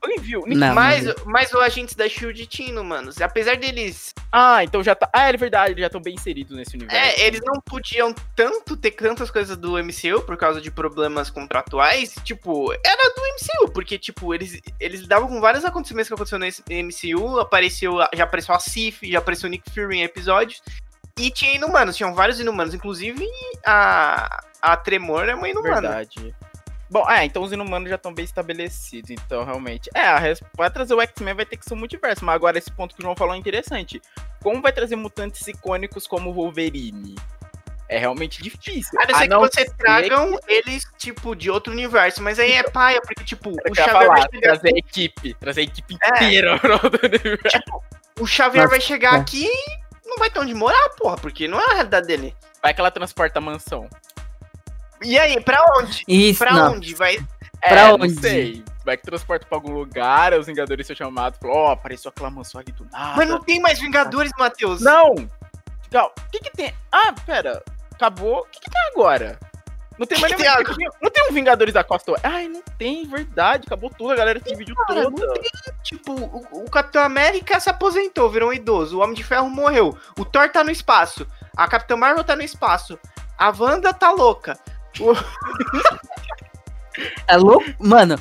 Alguém viu? Não, Mas, não mas o Agentes da Shield tinha Inumanos. Apesar deles Ah, então já tá. Ah, é verdade, eles já estão bem inseridos nesse universo. É, eles não podiam tanto ter tantas coisas do MCU por causa de problemas contratuais. Tipo, era do MCU, porque, tipo, eles, eles lidavam com vários acontecimentos que aconteceram no MCU. Apareceu, já apareceu a Sif, já apareceu o Nick Fury em episódios. E tinha inumanos, tinham vários inumanos. Inclusive, a, a Tremor é uma inumana. Verdade. Bom, é, então os inumanos já estão bem estabelecidos, então realmente. É, a res... vai trazer o X-Men vai ter que ser um multiverso, mas agora esse ponto que o João falou é interessante. Como vai trazer mutantes icônicos como o Wolverine? É realmente difícil. A não ser que não você ser tragam eles, tipo, de outro universo. Mas aí é paia, porque, tipo, o Xavier vai falar, chegar trazer a equipe, trazer a equipe É. inteira pro outro universo. O Xavier Nossa, vai chegar é. aqui e não vai ter onde morar, porra, porque não é a realidade dele. Vai que ela transporta a mansão. E aí, pra onde? Isso, Pra não. onde? Vai. Pra é, onde? Não sei. Vai que transporta pra algum lugar, os Vingadores são chamados, ó, apareceu aquela mansão ali do nada. Mas não tem mais Vingadores, Matheus. Não! Legal. O que que tem? Ah, pera. Acabou. O que que tem agora? Não tem mais Que nenhum. que tem Não tem um Vingadores da Costa Oeste. Ai, não tem, verdade. Acabou tudo, a galera se dividiu Cara, não toda. Tipo, o, o Capitão América se aposentou, virou um idoso. O Homem de Ferro morreu. O Thor tá no espaço. A Capitã Marvel tá no espaço. A Wanda tá louca. É louco? Mano,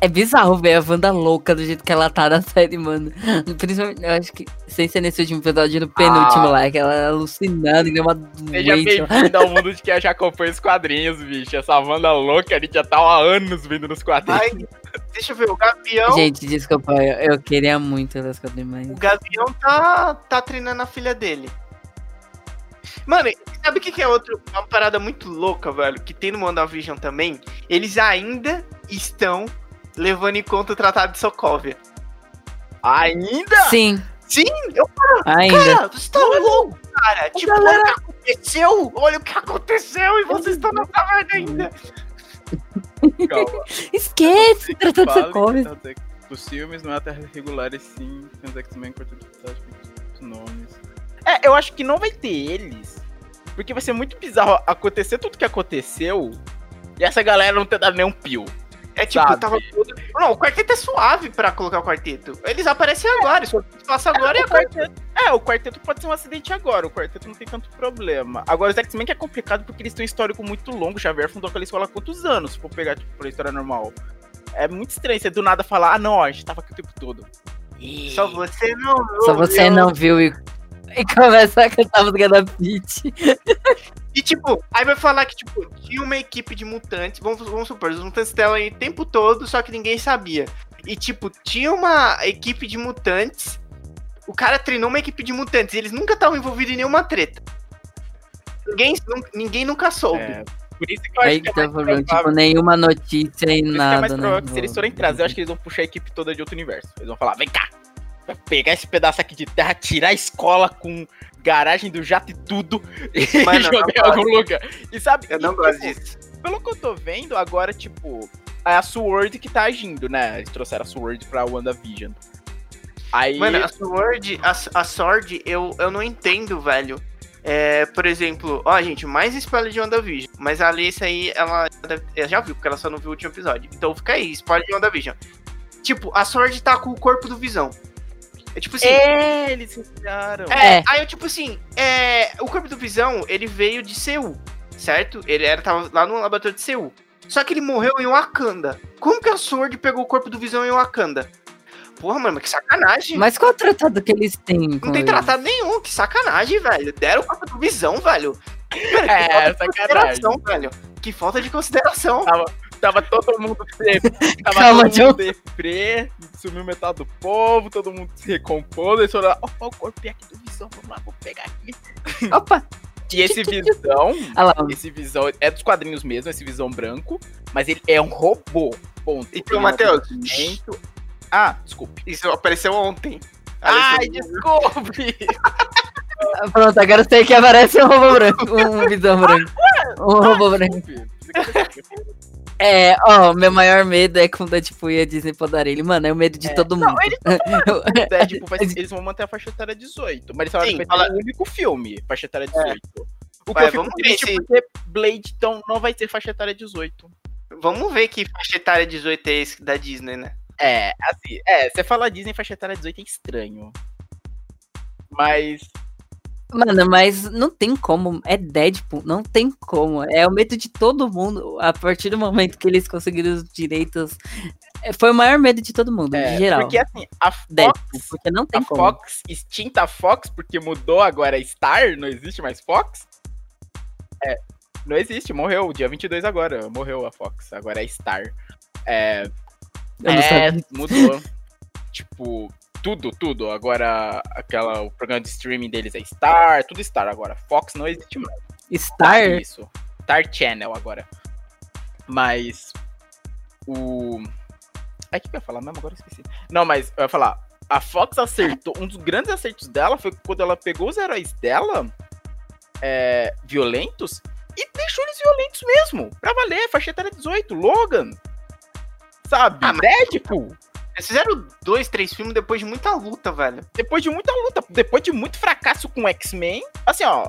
é, bizarro ver a Wanda louca do jeito que ela tá na série, mano. Principalmente, eu acho que, sem ser nesse último episódio, no penúltimo Ah. lá, que ela é alucinando, que nem uma Seja doente. bem-vindo ao mundo de quem já acompanha os quadrinhos, bicho. Essa Wanda louca, a gente já tá há anos vendo nos quadrinhos. Ai, deixa eu ver, o Gavião. Gente, desculpa, eu, eu queria muito elas mas... O Gavião tá, tá treinando a filha dele. Mano, sabe o que, que é outro, uma parada muito louca, velho? Que tem no WandaVision também? Eles ainda estão levando em conta o Tratado de Sokovia. Ainda? Sim, Sim, eu ainda. Cara, você tá louco, cara. Tipo, olha o que aconteceu. Olha o que aconteceu e vocês estão nessa merda ainda. Calma. Esquece, tratando de Sokovia. tá- Os filmes não é a Terra regular, e sim tem os X-Men os nomes. É, eu acho que não vai ter eles. Porque vai ser muito bizarro acontecer tudo que aconteceu e essa galera não ter dado nenhum pio. É tipo, Sabe? tava todo. Não, o quarteto é suave pra colocar o quarteto. Eles aparecem agora, isso passa agora e o agora. quarteto, é, o quarteto pode ser um acidente agora, o quarteto não tem tanto problema. Agora, os X-Men que é complicado porque eles têm um histórico muito longo. Xavier fundou aquela escola há quantos anos, se for pegar, tipo, pela história normal. É muito estranho você do nada falar, ah, não, a gente tava aqui o tempo todo. Só você não. Só você não viu e, e começa a cantar a música da Peach. E tipo, aí vai falar que, tipo, tinha uma equipe de mutantes, vamos, vamos supor, os mutantes estavam aí o tempo todo, só que ninguém sabia. E tipo, tinha uma equipe de mutantes, o cara treinou uma equipe de mutantes, e eles nunca estavam envolvidos em nenhuma treta. Ninguém, ninguém nunca soube. É, por isso que eu acho Aí que que é tá mais falando, tipo, nenhuma notícia e que é mais nada, provável né? que se eles forem trazer, eu acho que eles vão puxar a equipe toda de outro universo. Eles vão falar, vem cá, pegar esse pedaço aqui de terra, tirar a escola com garagem do jato e tudo e Mano, jogar em gosto. algum lugar. E sabe, Eu não e, gosto tipo, disso. pelo que eu tô vendo, agora, tipo, é a Sword que tá agindo, né? Eles trouxeram a Sword pra WandaVision. Aí. Mano, a Sword, a, a Sword, eu, eu não entendo, velho. É, por exemplo, ó, gente, mais spoiler de WandaVision. Mas a Alice aí, ela, ela já viu, porque ela só não viu o último episódio. Então fica aí, spoiler de WandaVision. Tipo, a Sword tá com o corpo do Visão. É tipo assim. É, eles fizeram. É, É. aí eu, tipo assim, é, o corpo do Visão, ele veio de Seul, certo? Ele era, tava lá no laboratório de Seul. Só que ele morreu em Wakanda. Como que a Sword pegou o corpo do Visão em Wakanda? Porra, mano, mas que sacanagem. Mas qual o tratado que eles têm? Não com tem eles? tratado nenhum, que sacanagem, velho. Deram o corpo do Visão, velho. Cara, É, que falta de sacanagem. consideração, velho. Que falta de consideração. Tava todo mundo deprê, tava Calma, todo mundo deprê, sumiu metade do povo, todo mundo se recompondo, eles foram lá, ó, o corpo aqui do Visão, vamos lá, vou pegar aqui. Opa! E esse Visão, lá, esse Visão é dos quadrinhos mesmo, esse Visão branco, mas ele é um robô, ponto. Então, não Matheus. Ah, desculpe. Isso apareceu ontem. Ai, desculpe! pronto, agora sei que aparece um robô branco, um visão branco. Um robô branco. É, ó, meu maior medo é quando a Deadpool e a Disney podarem ele. Mano, é o medo de É. todo mundo. Não, eles O Deadpool vai- eles vão manter a faixa etária 18, mas eles falaram Sim, que vai ser o único filme, faixa etária 18. O que Vai, eu fico triste se- porque Blade então, não vai ter faixa etária 18. Vamos ver que faixa etária 18 é esse da Disney, né? É, assim, é, você fala Disney faixa etária 18 é estranho. Mas Mano, mas não tem como. É Deadpool, não tem como. É o medo de todo mundo. A partir do momento que eles conseguiram os direitos. é, Foi o maior medo de todo mundo, é, de geral. porque assim, a Fox, Deadpool, porque não tem a como. Fox, extinta Fox, porque mudou agora Star, não existe mais Fox? É, não existe, morreu, dia 22 agora, morreu a Fox, agora é Star. É, é, mudou. tipo, tudo, tudo. Agora, aquela, o programa de streaming deles é Star, tudo Star agora. Fox não existe mais. Star? Isso. Star Channel agora. Mas o. Ai, o que eu ia falar mesmo? Agora eu esqueci. Não, mas eu ia falar. A Fox acertou. Um dos grandes acertos dela foi quando ela pegou os heróis dela é, violentos e deixou eles violentos mesmo. Pra valer, faixa etária 18, Logan. Sabe? Ah, mas- Deadpool. Eles fizeram dois, três filmes depois de muita luta, velho. Depois de muita luta, depois de muito fracasso com X-Men. Assim, ó.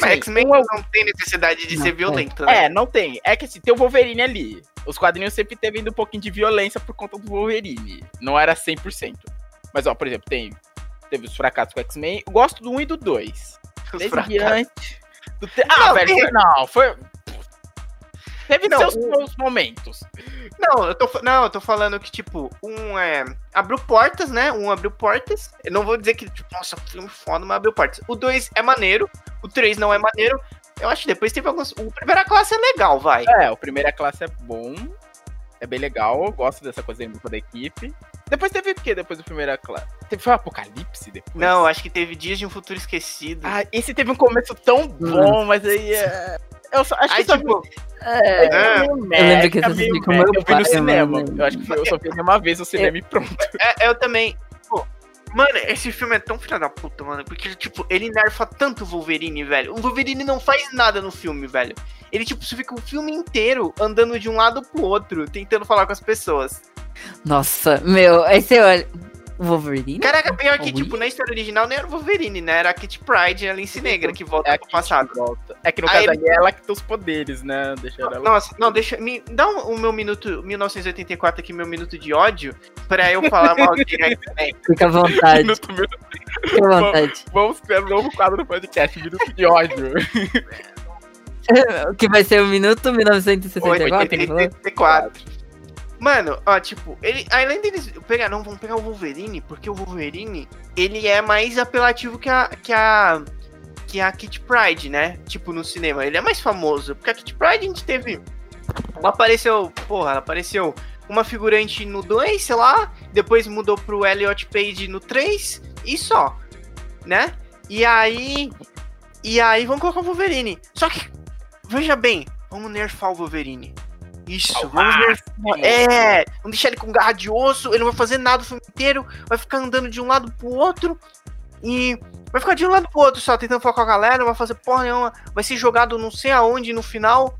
Mas X-Men, um é não tem necessidade de Não, ser é. violento, né? É, não tem. É que assim, tem o Wolverine ali. Os quadrinhos sempre teve ainda um pouquinho de violência por conta do Wolverine. Não era 100%. Mas, ó, por exemplo, tem, teve os fracassos com o X-Men. Gosto do 1 e do 2. Os do te- Ah, Não, velho, tem- foi- não, foi. Teve Não, seus, o- momentos. Não, eu tô, não, eu tô falando que, tipo, um é. Abriu portas, né? Um abriu portas. Eu não vou dizer que, tipo, nossa, filme foda, mas abriu portas. O 2 é maneiro, o 3 não é maneiro. Eu acho que depois teve alguns. O primeira classe é legal, vai. É, o primeira classe é bom. É bem legal. Eu gosto dessa coisa aí da equipe. Depois teve o quê depois do primeira classe? Teve foi o Apocalipse depois? Não, acho que teve Dias de um Futuro Esquecido. Ah, esse teve um começo tão bom, mas aí. é, Eu só, acho Aí, que só tipo, É, É. eu lembro que eu com meu Eu vi pai, no cinema. mano. Eu acho que eu só vi uma vez no cinema e pronto. é, eu também. Pô, mano, esse filme é tão filho da puta, mano. Porque, tipo, ele nerfa tanto o Wolverine, velho. O Wolverine não faz nada no filme, velho. Ele, tipo, você fica o filme inteiro andando de um lado pro outro, tentando falar com as pessoas. Nossa, meu, aí você olha. O Wolverine? Caraca, pior que, tipo, na história original nem era o Wolverine, né? Era a Kit Pride e a Lince Negra que volta É pro passado. volta. É que no caso ele- é ela que tem os poderes, né? Deixa ela. Nossa, não, deixa. Me dá um- o meu minuto, 1984 aqui, meu minuto de ódio, pra eu falar mal de X-Men. Fica à vontade, Minuto, minuto. fica à vontade. Vamos criar um novo quadro no podcast, Minuto de ódio. O que vai ser o minuto 1964? ele falou? 84. Mano, ó, tipo, ele, além deles pegar, não, vamos pegar o Wolverine, porque o Wolverine, ele é mais apelativo que a que a que a Kit Pride, né? Tipo no cinema, ele é mais famoso, porque a Kit Pride a gente teve apareceu, porra, ela apareceu uma figurante no 2, sei lá, depois mudou pro Elliot Page no 3 e só, né? E aí e aí vamos colocar o Wolverine. Só que veja bem, vamos nerfar o Wolverine. Isso, Ao vamos nerfar. É, vamos deixar ele com garra de osso, ele não vai fazer nada o filme inteiro, vai ficar andando de um lado pro outro e vai ficar de um lado pro outro só, tentando falar com a galera, não vai fazer porra nenhuma, vai ser jogado não sei aonde no final.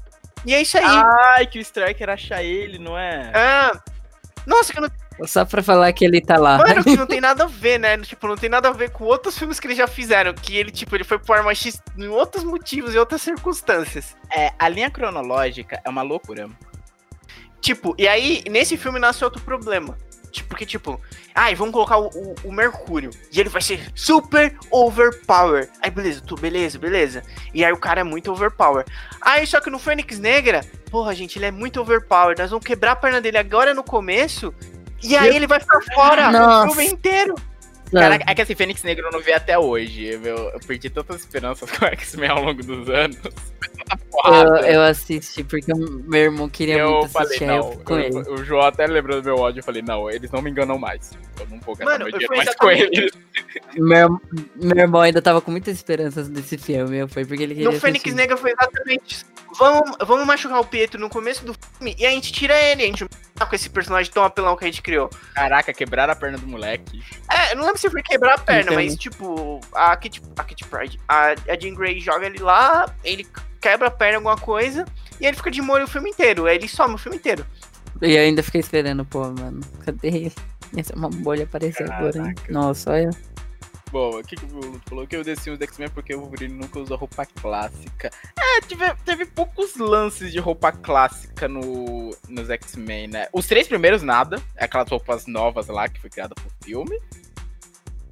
E é isso aí. Ai, que o Striker acha ele, não é? É. Nossa, que não, Só pra falar que ele tá lá. mano, que não tem nada a ver, né? Tipo, não tem nada a ver com outros filmes que eles já fizeram. Que ele, tipo, ele foi pro Arma X em outros motivos e outras circunstâncias. É, a linha cronológica é uma loucura. Tipo, e aí, nesse filme nasce outro problema. Tipo, porque, tipo, ai, vamos colocar o, o- o Mercúrio. E ele vai ser super overpower. Aí, beleza, tu, beleza, beleza. E aí o cara é muito overpower. Aí, só que no Fênix Negra, porra, gente, ele é muito overpower. Nós vamos quebrar a perna dele agora no começo. E aí ele vai ficar fora Nossa. o filme inteiro. Cara, é que assim, Fênix Negro eu não vi até hoje. meu. eu perdi tantas esperanças com o X-Men ao longo dos anos. Eu, eu assisti porque meu irmão queria Eu muito falei, assistir, eu não. fui com eu- ele. o João até lembrou do meu ódio. Eu falei, não, eles não me enganam mais. Eu não vou gastar Mano, meu dinheiro mais com eles. Meu, meu irmão ainda tava com muitas esperanças desse filme, foi porque ele queria No Fênix assistir. Negra foi exatamente isso. Vamos, vamos machucar o Pietro no começo do filme e a gente tira ele. A gente não tá com esse personagem tão apelão que a gente criou. Caraca, quebraram a perna do moleque. É, eu não lembro se foi quebrar a perna, Entendo. mas tipo, a Kit, a Kit Pride, a, a Jean Grey joga ele lá, ele quebra a perna, alguma coisa, e ele fica de molho o filme inteiro. Aí ele some o filme inteiro. E eu ainda fiquei esperando, pô, mano. Cadê ele? Essa é uma bolha aparecer agora, hein? Caraca. Nossa, olha. Bom, o que, que o Bruno falou? Que eu desci os X-Men porque o Wolverine nunca usou roupa clássica. É, tive, teve poucos lances de roupa clássica no, nos X-Men, né? Os três primeiros, nada. Aquelas roupas novas lá que foi criada pro filme.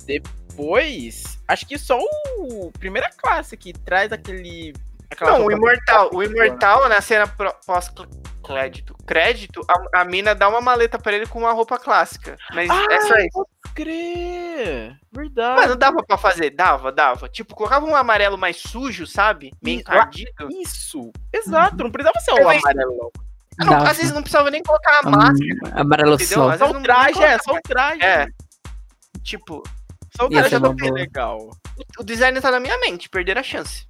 Depois, acho que só o primeira classe que traz aquele. aquela não, o Imortal, o. Imortal, na cena pro- pós-crédito, crédito, a, a mina dá uma maleta pra ele com uma roupa clássica. Mas Ah, é só isso. crer! Verdade. Mano, dava pra fazer, dava, dava. Tipo, colocava um amarelo mais sujo, sabe? Meio Isso, encardido. Isso! Exato, não precisava ser o pensei- amarelo. Não, Dava. às vezes não precisava nem colocar a máscara, Amarelo entendeu? Só vezes o não- traje, não é, só o traje. É. Tipo, Ser já tá bem legal. o design tá na minha mente, perder a chance.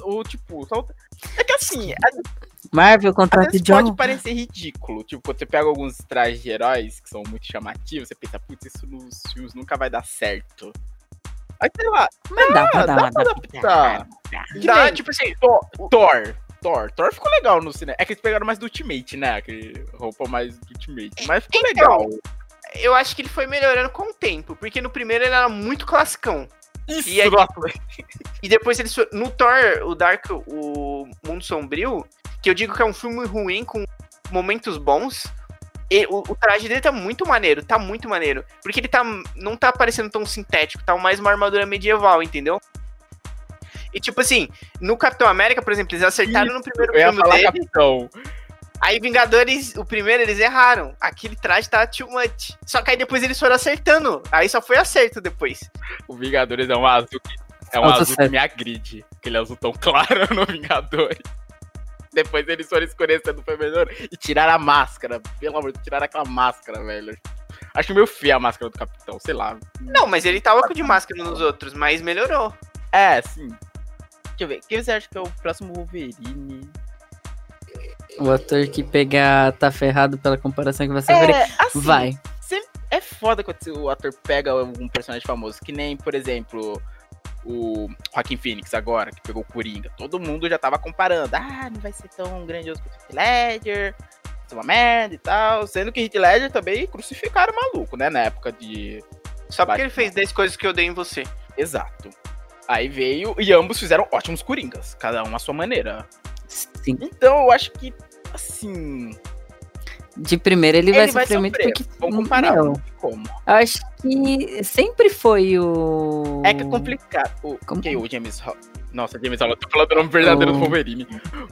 Ou, tipo, só o... É que assim, às Marvel, vezes John. pode parecer ridículo. Tipo, quando você pega alguns trajes de heróis que são muito chamativos, você pensa, putz, isso nos filmes nunca vai dar certo. Aí, sei lá, Mas dá pra ah, dar dá uma pra adaptar. Que Dá, nem tipo assim, Thor, Thor. Thor. Thor ficou legal no cinema. É que eles pegaram mais do Ultimate, né? Aquele roupa mais do Ultimate. Mas ficou Então, legal. Eu acho que ele foi melhorando com o tempo, porque no primeiro ele era muito classicão. Isso, e aí- E depois ele no Thor, o Dark, o Mundo Sombrio, que eu digo que é um filme ruim com momentos bons, e o, o traje dele tá muito maneiro, tá muito maneiro, porque ele tá não tá parecendo tão sintético, tá mais uma armadura medieval, entendeu? E tipo assim, no Capitão América, por exemplo, eles acertaram no primeiro eu ia filme falar dele. capitão. Aí Vingadores, o primeiro, eles erraram. Aquele traje tá too much. Só que aí depois eles foram acertando. Aí só foi acerto depois. O Vingadores é um azul que, é um azul que me agride. Aquele azul tão claro no Vingadores. Depois eles foram escurecendo foi melhor e tiraram a máscara. Pelo amor de Deus, tiraram aquela máscara, velho. Acho meio feia a máscara do Capitão, sei lá. Não, mas ele tava com de máscara nos outros, mas melhorou. É, sim. Deixa eu ver. Quem você acha que é o próximo Wolverine? O ator que pegar tá ferrado pela comparação que você vai É, assim, Vai. é foda quando o ator pega um personagem famoso. Que nem, por exemplo, o Joaquin Phoenix agora, que pegou o Coringa. Todo mundo já tava comparando. Ah, não vai ser tão grandioso quanto o Heath Ledger. Vai ser uma merda e tal. Sendo que Heath Ledger também crucificaram o maluco, né? Na época de Só porque ele fez 10 coisas que eu odeio em você. Exato. Aí veio, e ambos fizeram ótimos Coringas, cada um à sua maneira. Sim. Então eu acho que, assim. De primeira ele, vai Ele vai sofrer muito porque. Vamos comparar. meu, Como? eu acho que sempre foi o. É que é complicado. O, Como- quem? O James Hall. Nossa, James Hall, eu tô falando o nome verdadeiro do O- Wolverine.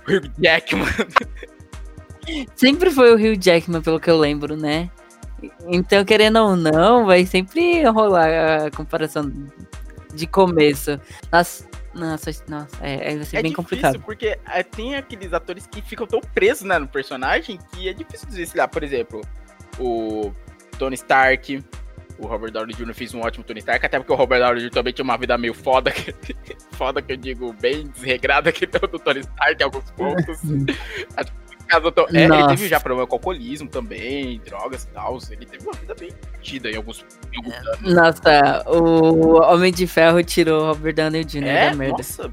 O Hugh Jackman. Sempre foi o Hugh Jackman, pelo que eu lembro, né? Então, querendo ou não, vai sempre rolar a comparação de começo. Nossa, nossa, nossa é, é vai ser É bem difícil, complicado. porque é, tem aqueles atores que ficam tão presos né, no personagem que é difícil desvencilhar. Por exemplo, o Tony Stark. O Robert Downey Jr. fez um ótimo Tony Stark, até porque o Robert Downey Jr. também tinha uma vida meio foda, que- foda que eu digo, bem desregrada que tem o do Tony Stark em alguns pontos. É, ele teve já problema com alcoolismo também, drogas e tal. Ele teve uma vida bem divertida em alguns, em alguns anos. Nossa, o Homem de Ferro tirou o Robert Downey Jr. É, da merda. nossa,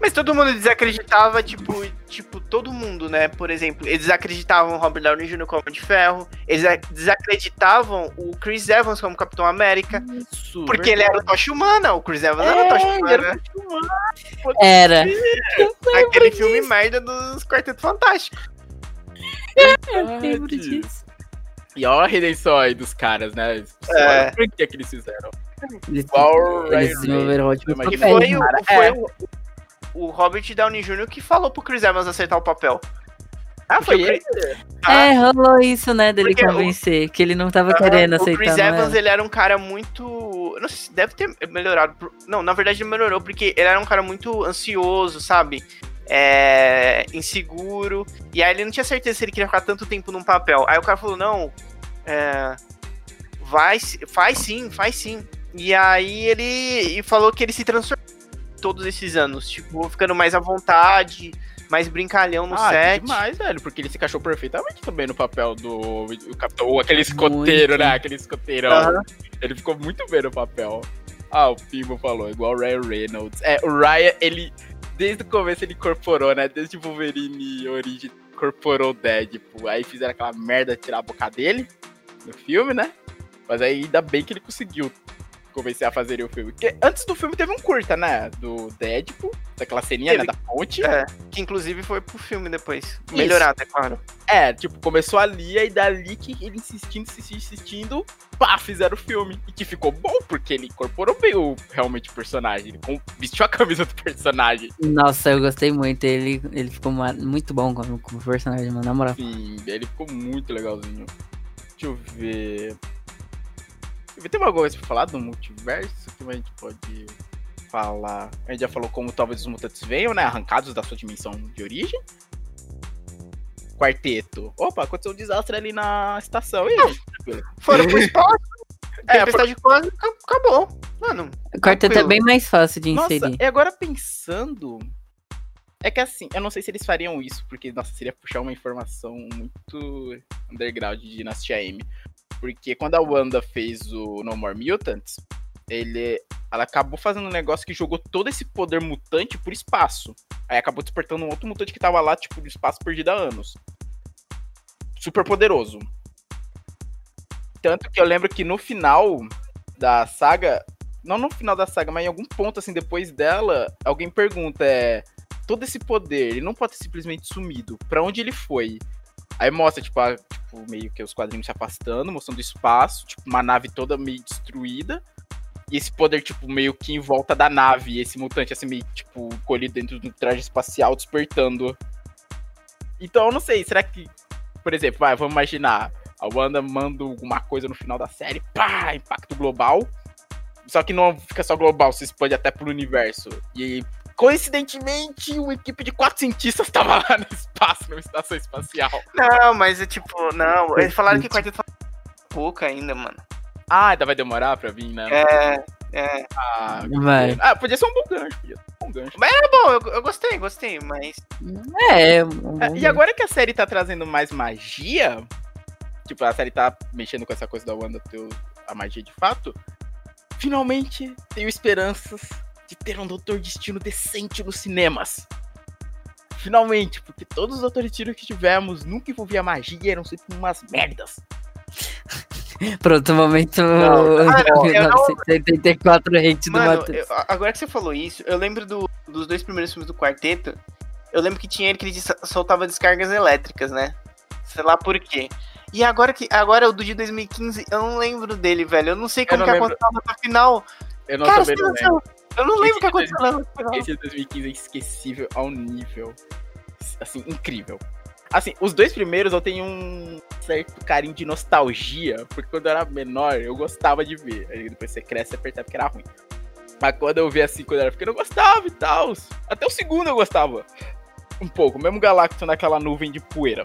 Mas todo mundo desacreditava, tipo, tipo, todo mundo, né? Por exemplo, eles desacreditavam o Robert Downey Jr. como Homem de Ferro, eles desacreditavam o Chris Evans como Capitão América, isso, porque ele era o Tocha Humana, o Chris Evans era o É, Tocha ele era Humana, Era. aquele filme merda dos Quarteto Fantástico. Eu lembro disso. E olha a redenção aí dos caras, né? É. Por que, que eles fizeram. Eles, Igual o eles desenvolveram ótimos. E papéis. foi, o, cara, foi é. o, o Robert Downey Jr. que falou pro Chris Evans aceitar o papel. Ah, foi o ele? Chris- É, rolou isso, né, dele Porque o- convencer, que ele não tava Ah, querendo o aceitar. Chris não Evans, era? ele era um cara muito. Não sei se deve ter melhorado. Não, na verdade ele melhorou, porque ele era um cara muito ansioso, sabe? É, inseguro. E aí ele não tinha certeza se ele queria ficar tanto tempo num papel. Aí o cara falou, não. é, vai, se- faz sim, faz sim. E aí ele e falou que ele se transformou todos esses anos. Tipo, ficando mais à vontade, mais brincalhão no ah, set. demais, velho, porque ele se encaixou perfeitamente também no papel do o capitão, ou aquele escoteiro, Muito. né? Aquele escoteirão. Aham. Ele ficou muito bem no papel. Ah, o Pimo falou, igual o Ryan Reynolds. É, o Ryan, ele, desde o começo ele incorporou, né? Desde Wolverine Origem, incorporou o Deadpool. Aí fizeram aquela merda de tirar a boca dele no filme, né? Mas aí ainda bem que ele conseguiu convencer a fazer o filme. Porque antes do filme teve um curta, né? Do Deadpool, daquela ceninha, né? Da ponte. É, que inclusive foi pro filme depois. Melhorado, é claro. É, tipo, começou ali, aí dali que ele insistindo, insistindo, insistindo, pá, fizeram o filme. E que ficou bom, porque ele incorporou bem o, realmente o personagem. Ele com- vestiu a camisa do personagem. Nossa, eu gostei muito. Ele, ele ficou muito bom como, como personagem, mano, na moral. Sim, ele ficou muito legalzinho. Deixa eu ver. Tem alguma coisa pra falar do multiverso que a gente pode falar? A gente já falou como talvez os mutantes venham, né? Arrancados da sua dimensão de origem. Quarteto. Opa, aconteceu um desastre ali na estação. E aí? Foram pro espaço. É, Tempestade cósmica, acabou. Mano, O quarteto é Tranquilo. bem mais fácil de Nossa, inserir. e agora pensando. É que assim, eu não sei se eles fariam isso, porque, nossa, seria puxar uma informação muito underground de Dinastia M. Porque quando a Wanda fez o No More Mutants, ele, ela acabou fazendo um negócio que jogou todo esse poder mutante por espaço. Aí acabou despertando um outro mutante que tava lá, tipo, no espaço perdido há anos. Super poderoso. Tanto que eu lembro que no final da saga, não no final da saga, mas em algum ponto assim depois dela, alguém pergunta é todo esse poder, ele não pode ter simplesmente sumido. Pra onde ele foi? Aí mostra tipo, a- tipo, meio que os quadrinhos se afastando, mostrando espaço, tipo uma nave toda meio destruída. E esse poder tipo meio que em volta da nave, esse mutante assim meio tipo colhido dentro do traje espacial despertando. Então eu não sei, será que por exemplo, vai, vamos imaginar a Wanda manda alguma coisa no final da série, pá, impacto global. Só que não fica só global, se expande até pro universo. E coincidentemente, uma equipe de quatro cientistas tava lá no espaço, numa estação espacial. não, mas é tipo, não. Eles falaram que quarteto pouco ainda, mano. Ah, ainda vai demorar pra vir, né? É, é. Ah, Vai. ah, podia ser um bom gancho, podia ser um bom gancho. É bom, eu, eu gostei, gostei, mas. É, um É, bom e agora que a série tá trazendo mais magia, tipo, a série tá mexendo com essa coisa da Wanda ter a magia de fato, finalmente tenho esperanças de ter um Doutor Destino decente nos cinemas. Finalmente, porque todos os Doutor Destino que tivemos nunca envolvia magia, eram sempre umas merdas. Pronto, momento Não, cara, eu não- 1984 hate do Matheus. agora que você falou isso, eu lembro do- dos dois primeiros filmes do quarteto. Eu lembro que tinha ele que ele soltava descargas elétricas, né? Sei lá por quê. E agora que agora o do de 2015, eu não lembro dele, velho. Eu não sei como não que lembro. aconteceu na luta final. Eu não Cara, também você não não lembro. Eu não lembro o Esse que aconteceu na luta final. Esse de 2015 é esquecível ao nível. Assim, incrível. Assim, os dois primeiros eu tenho um certo carinho de nostalgia, porque quando eu era menor eu gostava de ver. Aí depois você cresce e percebe que era ruim. Mas quando eu vi assim, quando eu era pequeno, eu gostava e tal. Até o segundo eu gostava. Um pouco, mesmo Galactus naquela nuvem de poeira.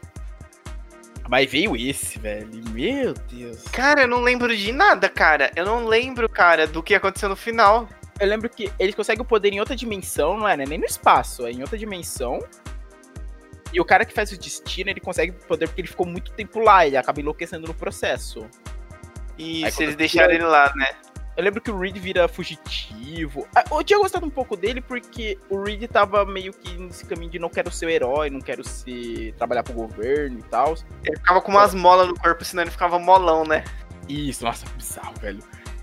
Mas veio esse, velho. Meu Deus. Cara, eu não lembro de nada, cara. Eu não lembro, cara, do que aconteceu no final. Eu lembro que ele consegue o poder em outra dimensão, não é né? nem no espaço, é em outra dimensão. E o cara que faz o destino, ele consegue o poder porque ele ficou muito tempo lá, ele acaba enlouquecendo no processo. E Aí se eles deixaram ele lá, né? Eu lembro que o Reed vira fugitivo. Ah, Eu tinha gostado um pouco dele porque o Reed tava meio que nesse caminho de não quero ser o herói, não quero ser trabalhar pro governo e tal. Ele ficava com umas molas no corpo, senão ele ficava molão, né? Isso, nossa, bizarro, velho.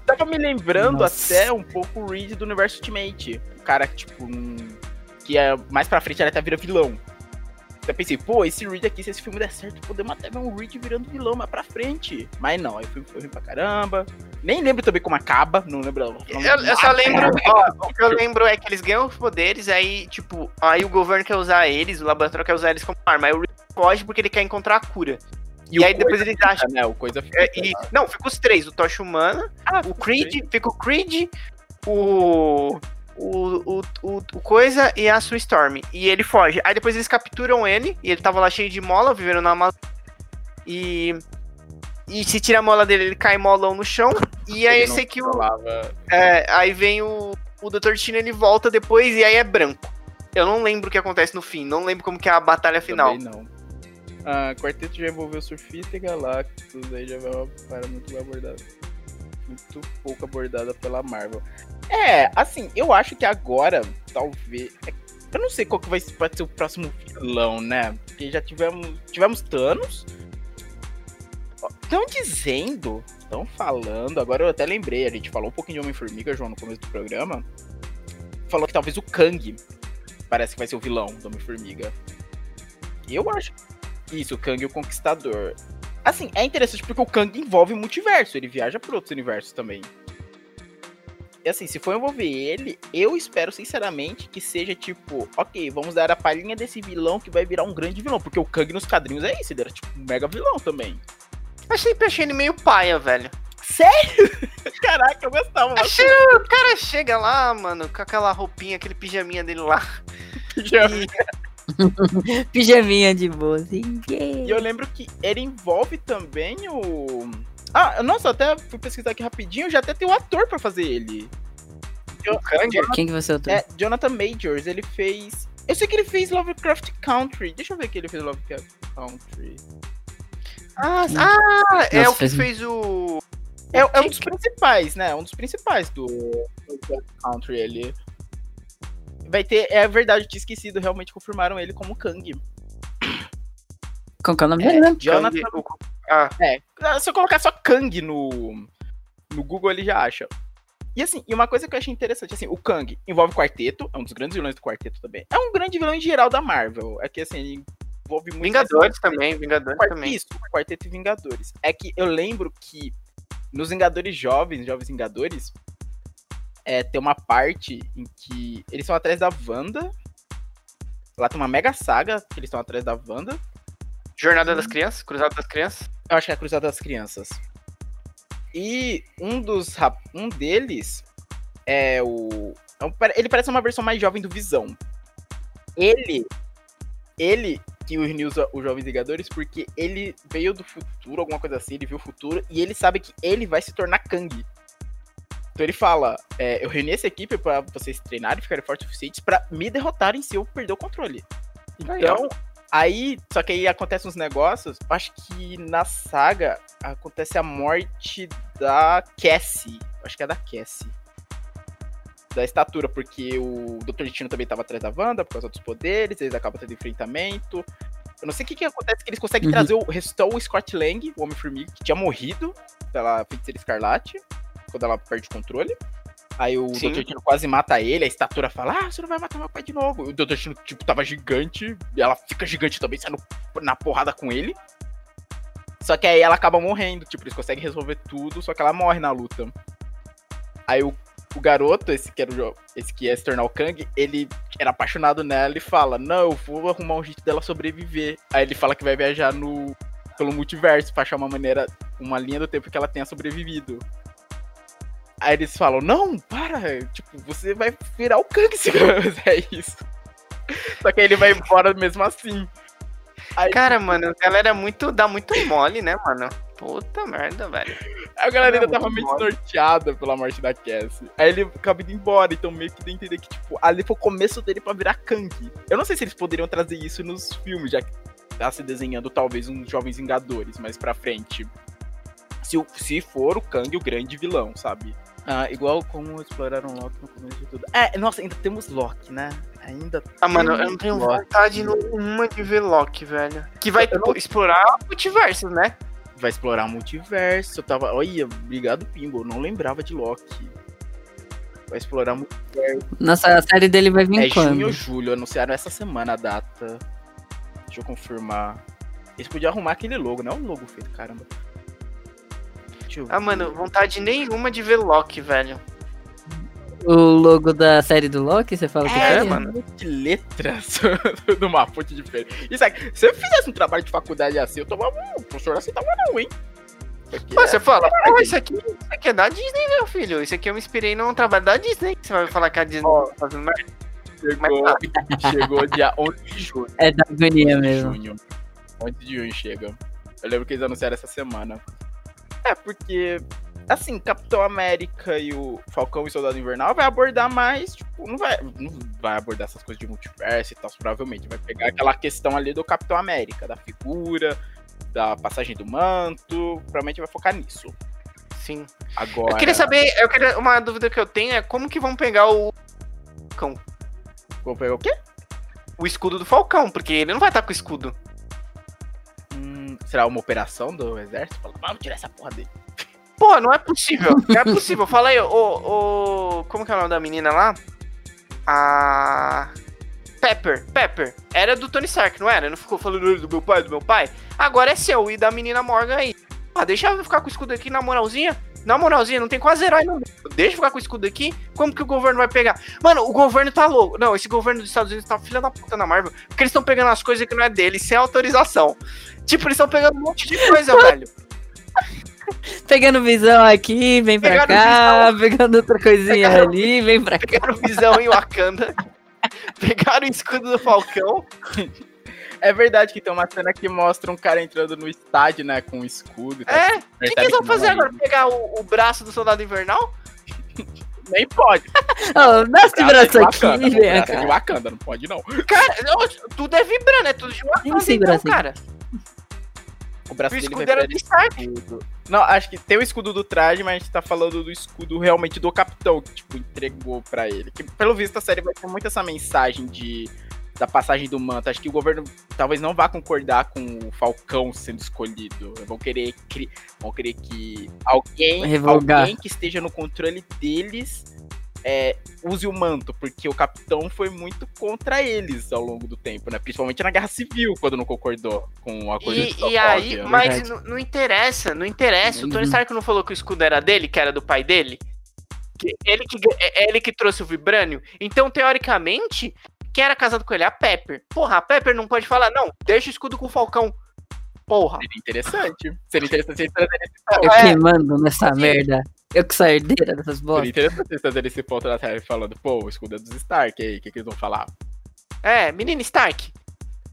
Tava me lembrando Nossa. até um pouco o Reed do Universo Ultimate. O cara que, tipo, num- que é mais pra frente ele até vira vilão. Eu pensei, pô, esse Reed aqui, se esse filme der certo, podemos até ver um Reed virando vilão mais pra frente. Mas não, aí o filme foi ruim pra caramba. Nem lembro também como acaba, não lembro. Eu, eu só lembro, ó, o que eu lembro é que eles ganham os poderes, aí, tipo, aí o governo quer usar eles, o laboratório quer usar eles como arma, aí o Rick foge porque ele quer encontrar a cura. E, o aí depois eles acham. fica, né? O coisa fica. É, e, não, fica os três, o Tocha Humana, Ah, o Creed, fica o Creed, o. O, o, o, o Coisa e a Sue Storm. E ele foge. Aí depois eles capturam ele, e ele tava lá cheio de mola, vivendo na Amazônia. E. E se tira a mola dele, ele cai molão no chão. E aí eu sei que o. É, aí vem o, o Dr. Destino, ele volta depois e aí é branco. Eu não lembro o que acontece no fim, não lembro como que é a batalha final. Também não. Ah, quarteto já envolveu surfista e Galactus, aí já vai uma para muito bem abordada. Muito pouco abordada pela Marvel. É, assim, eu acho que agora, talvez. é- Eu não sei qual que vai ser o próximo vilão, né? Porque já tivemos. Tivemos Thanos. Estão dizendo, estão falando, agora eu até lembrei, a gente falou um pouquinho de Homem-Formiga, João, no começo do programa. Falou que talvez o Kang parece que vai ser o vilão do Homem-Formiga. Eu acho. Isso, o Kang o Conquistador. Assim, é interessante porque o Kang envolve o multiverso, ele viaja por outros universos também. E assim, se for envolver ele, eu espero sinceramente que seja tipo, ok, vamos dar a palhinha desse vilão que vai virar um grande vilão, porque o Kang nos quadrinhos é isso, ele era tipo um mega vilão também. Eu sempre achei ele meio paia, velho. Sério? Caraca, eu gostava Achei, o cara chega lá, mano, com aquela roupinha, aquele pijaminha dele lá. bastante. Pijaminha de boa, assim. yeah. E eu lembro que ele envolve também o. Ah, nossa, até fui pesquisar aqui rapidinho, já até tem o ator pra fazer ele. o Kang, Quem que você é o É, Jonathan Majors, ele fez. Eu sei que ele fez Lovecraft Country. Deixa eu ver que ele fez Lovecraft Country. Ah, ah, é Nossa, o que fez- fez o. É, é um dos principais, né? Um dos principais do Lovecraft Country. Ele. Vai ter. É verdade, eu tinha esquecido. Realmente confirmaram ele como Kang. Qual que é o nome É, dele, né? Jonathan. Kang, o- ah, É. Se eu colocar só Kang no. No Google, ele já acha. E assim, e uma coisa que eu achei interessante, assim, o Kang envolve o quarteto, é um dos grandes vilões do quarteto também. É um grande vilão em geral da Marvel. É que assim, ele envolve muito. Vingadores também, Vingadores Quar- também. Isso, Quarteto e Vingadores. É que eu lembro que nos Vingadores Jovens, Jovens Vingadores, é, tem uma parte em que eles estão atrás da Wanda. Lá tem uma mega saga que eles estão atrás da Wanda. Jornada das Crianças, Cruzada das Crianças. Eu acho que é a Cruzada das Crianças. E um dos um deles é o é ele parece uma versão mais jovem do Visão. Ele ele que uniu os, os Jovens Vingadores porque ele veio do futuro, alguma coisa assim, ele viu o futuro e ele sabe que ele vai se tornar Kang. Então ele fala, é, eu reuni essa equipe pra vocês treinarem e ficarem fortes o suficientes pra me derrotarem se eu perder o controle. Então, Aí, só que aí acontecem uns negócios. Acho que na saga acontece a morte da Cassie. Acho que é da Cassie. Da estatura, porque o Dr. Destino também tava atrás da Wanda por causa dos poderes, eles acabam tendo enfrentamento. Eu não sei o que, que acontece, que eles conseguem Uhum. trazer o. Restou o Scott Lang, o Homem-Formiga, que tinha morrido pela feiticeira escarlate, quando ela perde o controle. Aí o Sim. Dr. Tino quase mata ele, a estatura fala, ah, você não vai matar meu pai de novo. O Dr. Tino, tipo, tava gigante, e ela fica gigante também, saindo na porrada com ele. Só que aí ela acaba morrendo, tipo, eles conseguem resolver tudo, só que ela morre na luta. Aí o, o garoto, esse que, era o, esse que ia se tornar o Kang, ele era apaixonado nela e fala, não, eu vou arrumar um jeito dela sobreviver. Aí ele fala que vai viajar no pelo multiverso pra achar uma maneira, uma linha do tempo que ela tenha sobrevivido. Aí eles falam, não, para, tipo, você vai virar o Kang se fizer isso. Só que aí ele vai embora mesmo assim. Cara, mano, a galera é muito, dá muito mole, né, mano? Puta merda, velho. A galera ainda tava meio desnorteada pela morte da Cassie. Aí ele acaba indo embora, então meio que deu a entender que, tipo, ali foi o começo dele pra virar Kang. Eu não sei se eles poderiam trazer isso nos filmes, já que tá se desenhando talvez uns Jovens Vingadores mais pra frente. Se, se for o Kang o grande vilão, sabe? Ah, igual como exploraram Loki no começo de tudo. É, nossa, ainda temos Loki, né? Ainda Ah, mano, eu não tenho Loki. vontade nenhuma de ver Loki, velho. Que vai não- explorar multiversos, né? vai explorar multiverso. Eu tava. Olha, obrigado, Pimbo. Eu não lembrava de Loki. Vai explorar multiverso. Nossa, a série dele vai vir É quando? junho ou julho, anunciaram essa semana a data. Deixa eu confirmar. Eles podiam arrumar aquele logo, não é um logo feito, caramba. Eu Ah, mano, vontade nenhuma de ver Loki, velho. O logo da série do Loki, você fala que É, é, mano. De letras numa fonte diferente. Isso aqui, se eu fizesse um trabalho de faculdade assim, eu tomava. O professor aceitava, não, hein? Porque Mas você fala, pô, isso aqui, isso aqui é da Disney, meu filho. Isso aqui eu me inspirei num trabalho da Disney. Você vai falar que a Disney Ó. tá fazendo merda? chegou, chegou dia 11 de junho. é da agonia de mesmo. junho. 11 de junho chega. Eu lembro que eles anunciaram essa semana. É, porque, assim, Capitão América e o Falcão e Soldado Invernal vai abordar mais, tipo, não vai, não vai abordar essas coisas de multiverso e tal, provavelmente. Vai pegar aquela questão ali do Capitão América, da figura, da passagem do manto, provavelmente vai focar nisso. Sim. Agora. Eu queria saber, eu queria, uma dúvida que eu tenho é como que vão pegar o Falcão, Vou pegar o quê? o escudo do Falcão, porque ele não vai estar com o escudo. Será uma operação do exército? Fala, vamos tirar essa porra dele. Pô, não é possível. Não é possível. Fala aí, ô, ô. Como que é o nome da menina lá? A. Pepper. Pepper. Era do Tony Stark, não era? Não ficou falando do meu pai, do meu pai? Agora é seu e da menina Morgan aí. Ah, deixa eu ficar com o escudo aqui na moralzinha. Na moralzinha, não tem quase herói não. Deixa eu ficar com o escudo aqui. Como que o governo vai pegar? Mano, o governo tá louco. Não, esse governo dos Estados Unidos tá filha da puta na Marvel. Porque eles estão pegando as coisas que não é deles, sem autorização. Tipo, eles estão pegando um monte de coisa, velho. Pegando visão aqui, vem pra Pegaram cá, pegando outra coisinha Pegaram- ali, vem pra cá. Pegaram visão em Wakanda. Pegaram o escudo do Falcão. É verdade que tem uma cena que mostra um cara entrando no estádio, né, com um escudo. e tal. É, o que, que eles vão fazer é agora? Pegar o, o braço do soldado invernal? Nem pode. Dá esse braço é de aqui, Wakanda, vem o braço é de Wakanda, não pode não. Cara, não, tudo é vibrando, é tudo de Wakanda, sim, então, cara. O braço O dele escudo era do Stark. escudo. Não, acho que tem o escudo do traje, mas a gente tá falando do escudo realmente do capitão, que, tipo, entregou pra ele. Que, pelo visto, a série vai ter muito essa mensagem de da passagem do manto. Acho que o governo talvez não vá concordar com o Falcão sendo escolhido. Vão querer, cri- vão querer que alguém, Revogar. alguém que esteja no controle deles é, use o manto, porque o capitão foi muito contra eles ao longo do tempo, né? Principalmente na Guerra Civil, quando não concordou com o acordo de E, e Sokovia, aí, né? mas não, não interessa, não interessa. O Tony Uhum. Stark não falou que o escudo era dele, que era do pai dele? Que ele que, é é ele que trouxe o Vibrânio? Então, teoricamente, quem era casado com ele? A Pepper. Porra, a Pepper não pode falar, não, deixa o escudo com o Falcão. Porra. Seria interessante. Seria interessante eles trazerem esse Eu É. que mando nessa merda. Eu que sou herdeira dessas Seria bolas. interessante eles trazerem esse ponto na série falando, pô, o escudo é dos Stark aí, o que, que eles vão falar? É, menino Stark.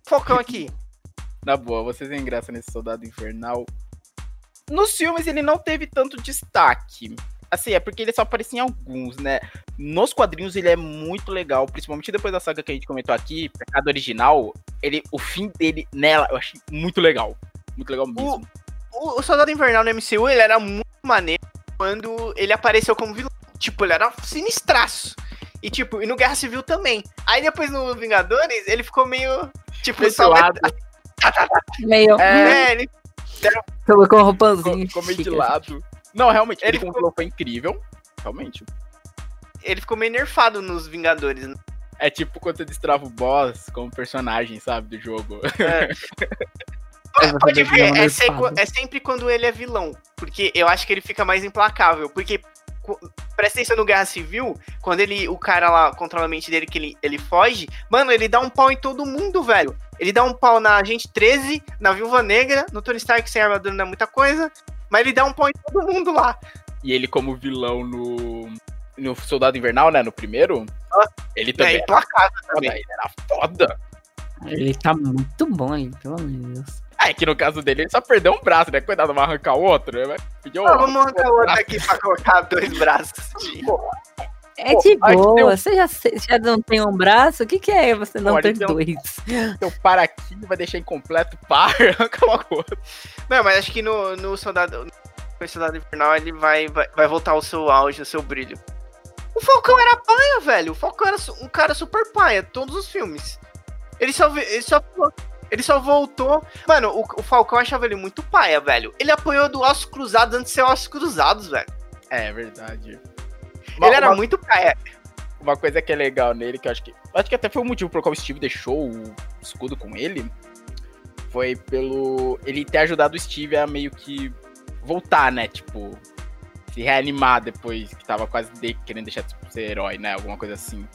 Falcão aqui. Na boa, vocês veem graça nesse Soldado Invernal. Nos filmes ele não teve tanto destaque. Assim, é porque ele só aparecia em alguns, né? Nos quadrinhos ele é muito legal, principalmente depois da saga que a gente comentou aqui, Pecado Original, ele, o fim dele nela eu achei muito legal. Muito legal mesmo. O, o Soldado Invernal no MCU, ele era muito maneiro quando ele apareceu como vilão. Tipo, ele era sinistraço. E tipo, e no Guerra Civil também. Aí depois no Vingadores, ele ficou meio. Tipo, lado. Meio. É, ele, Colocou um roupãozinho. Ficou meio de chique, lado. Não, realmente, Ele ele ficou- foi incrível. Realmente. ele ficou meio nerfado nos Vingadores. né? É tipo quando você destrava o boss como personagem, sabe, do jogo. É. É, Pode ver, é, é sempre quando ele é vilão. Porque eu acho que ele fica mais implacável. Porque, presta atenção no Guerra Civil, quando ele, o cara lá controla a mente dele, que ele, ele foge, mano, ele dá um pau em todo mundo, velho. Ele dá um pau na Agente 13, na Viúva Negra, no Tony Stark sem armadura não é muita coisa, mas ele dá um pau em todo mundo lá. E ele como vilão no. No Soldado Invernal, né? No primeiro. Ah. Ele É também era implacável foda. também. Ele era foda. Ele tá muito bom ali, pelo amor de Deus. Ah, é que no caso dele ele só perdeu um braço, né? Cuidado, vai arrancar o outro. Né? Um- Ah, vamos arrancar o outro aqui pra colocar dois braços. de- É Pô, de boa, um- você já, já não tem um braço? O que, que é você não Pode ter ter um- dois? Seu para aqui vai deixar incompleto, par, logo o outro. Não, mas acho que no, no Soldado. No Soldado Invernal ele vai, vai, vai voltar ao seu auge, ao seu brilho. O Falcão era paia, velho. O Falcão era um cara super paia, todos os filmes. Ele só, ele só, ele só voltou. Mano, o, o Falcão achava ele muito paia, velho. Ele apanhou do Ossos Cruzados antes de ser Ossos Cruzados, velho. É verdade. Ele era uma, muito paia. uma coisa que é legal nele, que eu acho que. Acho que até foi o motivo pelo qual o Steve deixou o escudo com ele. Foi pelo. Ele ter ajudado o Steve a meio que voltar, né? Tipo. Se reanimar depois que tava quase de- querendo deixar de ser herói, né? Alguma coisa assim.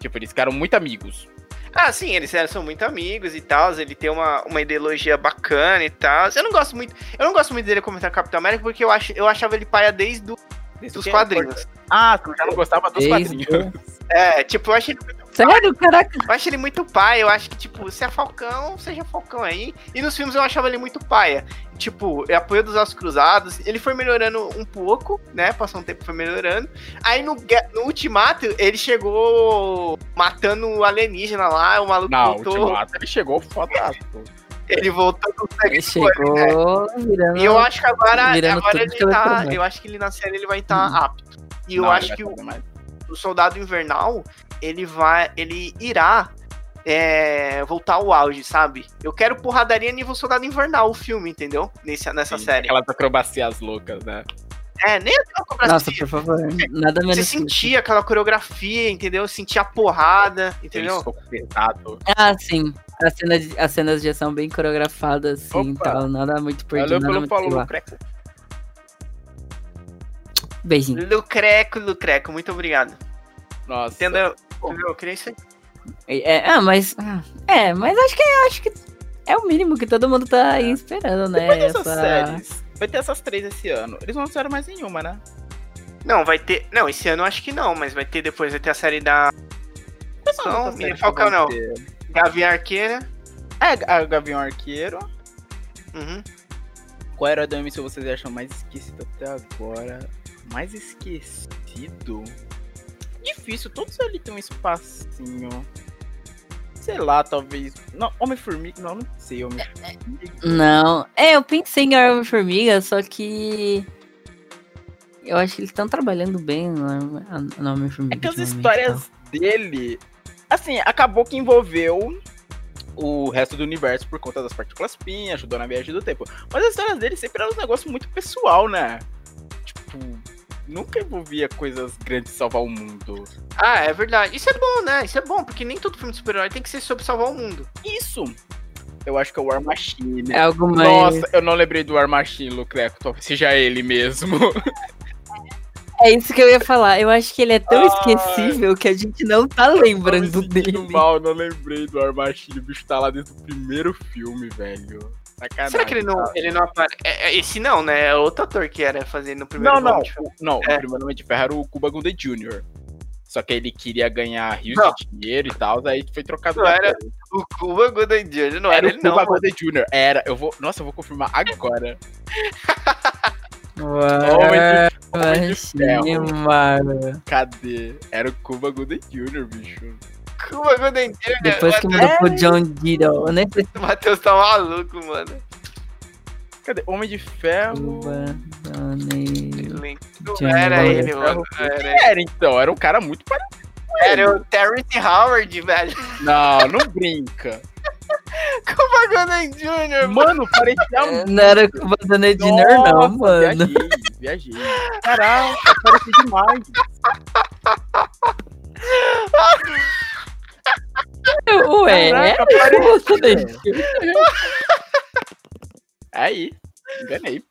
Tipo, eles ficaram muito amigos. Ah, sim, eles são muito amigos e tal. Ele tem uma, uma ideologia bacana e tal. Eu não gosto muito. Eu não gosto muito dele como Capitão América, porque eu, ach, eu achava ele paia desde do, Desde dos que- quadrinhos. Ah, tu já não gostava dos Desde- quadrinhos. É, tipo, eu acho ele Sério, caraca? Eu acho ele muito paia. Eu acho que, tipo, se é Falcão, seja Falcão aí. E nos filmes eu achava ele muito paia. Tipo, ele apoio dos ossos cruzados. Ele foi melhorando um pouco, né? Passou um tempo foi melhorando. Aí no, no Ultimato, ele chegou matando o alienígena lá. O maluco Não, o voltou. Ultimato ele chegou fodaço. Ele voltou com o Ele fora, né? chegou virando. E eu acho que agora, agora ele tá. Eu acho que ele na série ele vai estar Hum. apto. E eu Não, acho que o, o Soldado Invernal, ele vai. ele irá é, voltar ao auge, sabe? Eu quero porradaria nível Soldado Invernal, o filme, entendeu? Nesse, nessa Sim, série. Aquelas acrobacias loucas, né? É, nem aquela Nossa, coreografia. por favor. Nada menos. Você sentia aquela coreografia, entendeu? Sentia a porrada, entendeu? pesado. Ah, sim. As cenas, de- as cenas de ação bem coreografadas, sim, Opa. tal. Nada muito perdido. Valeu pelo muito, sei follow, lá. Creco. Beijinho. Lucreco, Lucreco, muito obrigado. Nossa. Entendeu? Entendeu? Eu queria isso aí. É, ah, mas. ah, É, mas acho que acho que é o mínimo que todo mundo tá aí esperando, né? Depois dessas Essa- séries, vai ter essas três esse ano. Eles não lançaram mais nenhuma, né? Não, vai ter. Não, esse ano eu acho que não, mas vai ter depois, vai ter a série da Não, Menino Falcão não. Gavião Arqueira. É, Gavião Arqueiro. Uhum. Qual era da MCU vocês acham mais esquecido até agora? Mais esquecido? Difícil, todos ali tem um espacinho. Sei lá, talvez. Não, Homem-Formiga. Não, não sei. Homem-Formiga. Não. É, eu pensei em Homem-Formiga, só que. Eu acho que eles estão trabalhando bem no, no Homem-Formiga. É que as histórias dele. Assim, acabou que envolveu o resto do universo por conta das partículas PIN, ajudou na viagem do tempo. Mas as histórias dele sempre eram um negócio muito pessoal, né? Tipo, nunca envolvia coisas grandes de salvar o mundo. Ah, é verdade. Isso é bom, né? Isso é bom, porque nem todo filme de super-herói tem que ser sobre salvar o mundo. Isso! Eu acho que é o War Machine. É algo mais. Nossa, eu não lembrei do War Machine, Lucreco. Talvez seja ele mesmo. É isso que eu ia falar. Eu acho que ele é tão Ai. esquecível que a gente não tá lembrando me dele. mal, não lembrei do War Machine. O bicho tá lá desde o primeiro filme, velho. Sacanagem. Será que ele não, ele não aparece? É, é, esse não, né? É outro ator que era fazendo no primeiro Não, não. Homem de Ferro. o- Não, É. o primeiro Homem de Ferro era o Cuba Gooding Jr. Só que ele queria ganhar rios Não. de dinheiro e tal, aí foi trocado. Não era. O Cuba Gooding Jr. não era, Era ele o não. Cuba mano. Gooding Jr. Era. Eu vou. Nossa, eu vou confirmar agora. Ué, Homem de Ferro. mano. Cadê? Era o Cuba Gooding Jr., bicho. Cuba Gooding Jr. Depois que o mudou pro John sei Matheus- o Matheus tá maluco, mano. Cadê? Homem de Ferro. Não era ele, mano. Era, Era então, era um cara muito parecido. era o Terrence Howard, velho. Não, não brinca. Cuba Gooding Jr. Mano, parecia Não era Cuba Gooding Jr., não, mano. Viajei, viajei. Caraca, parecia demais. Ué, Caraca, Jr. Aí, enganei.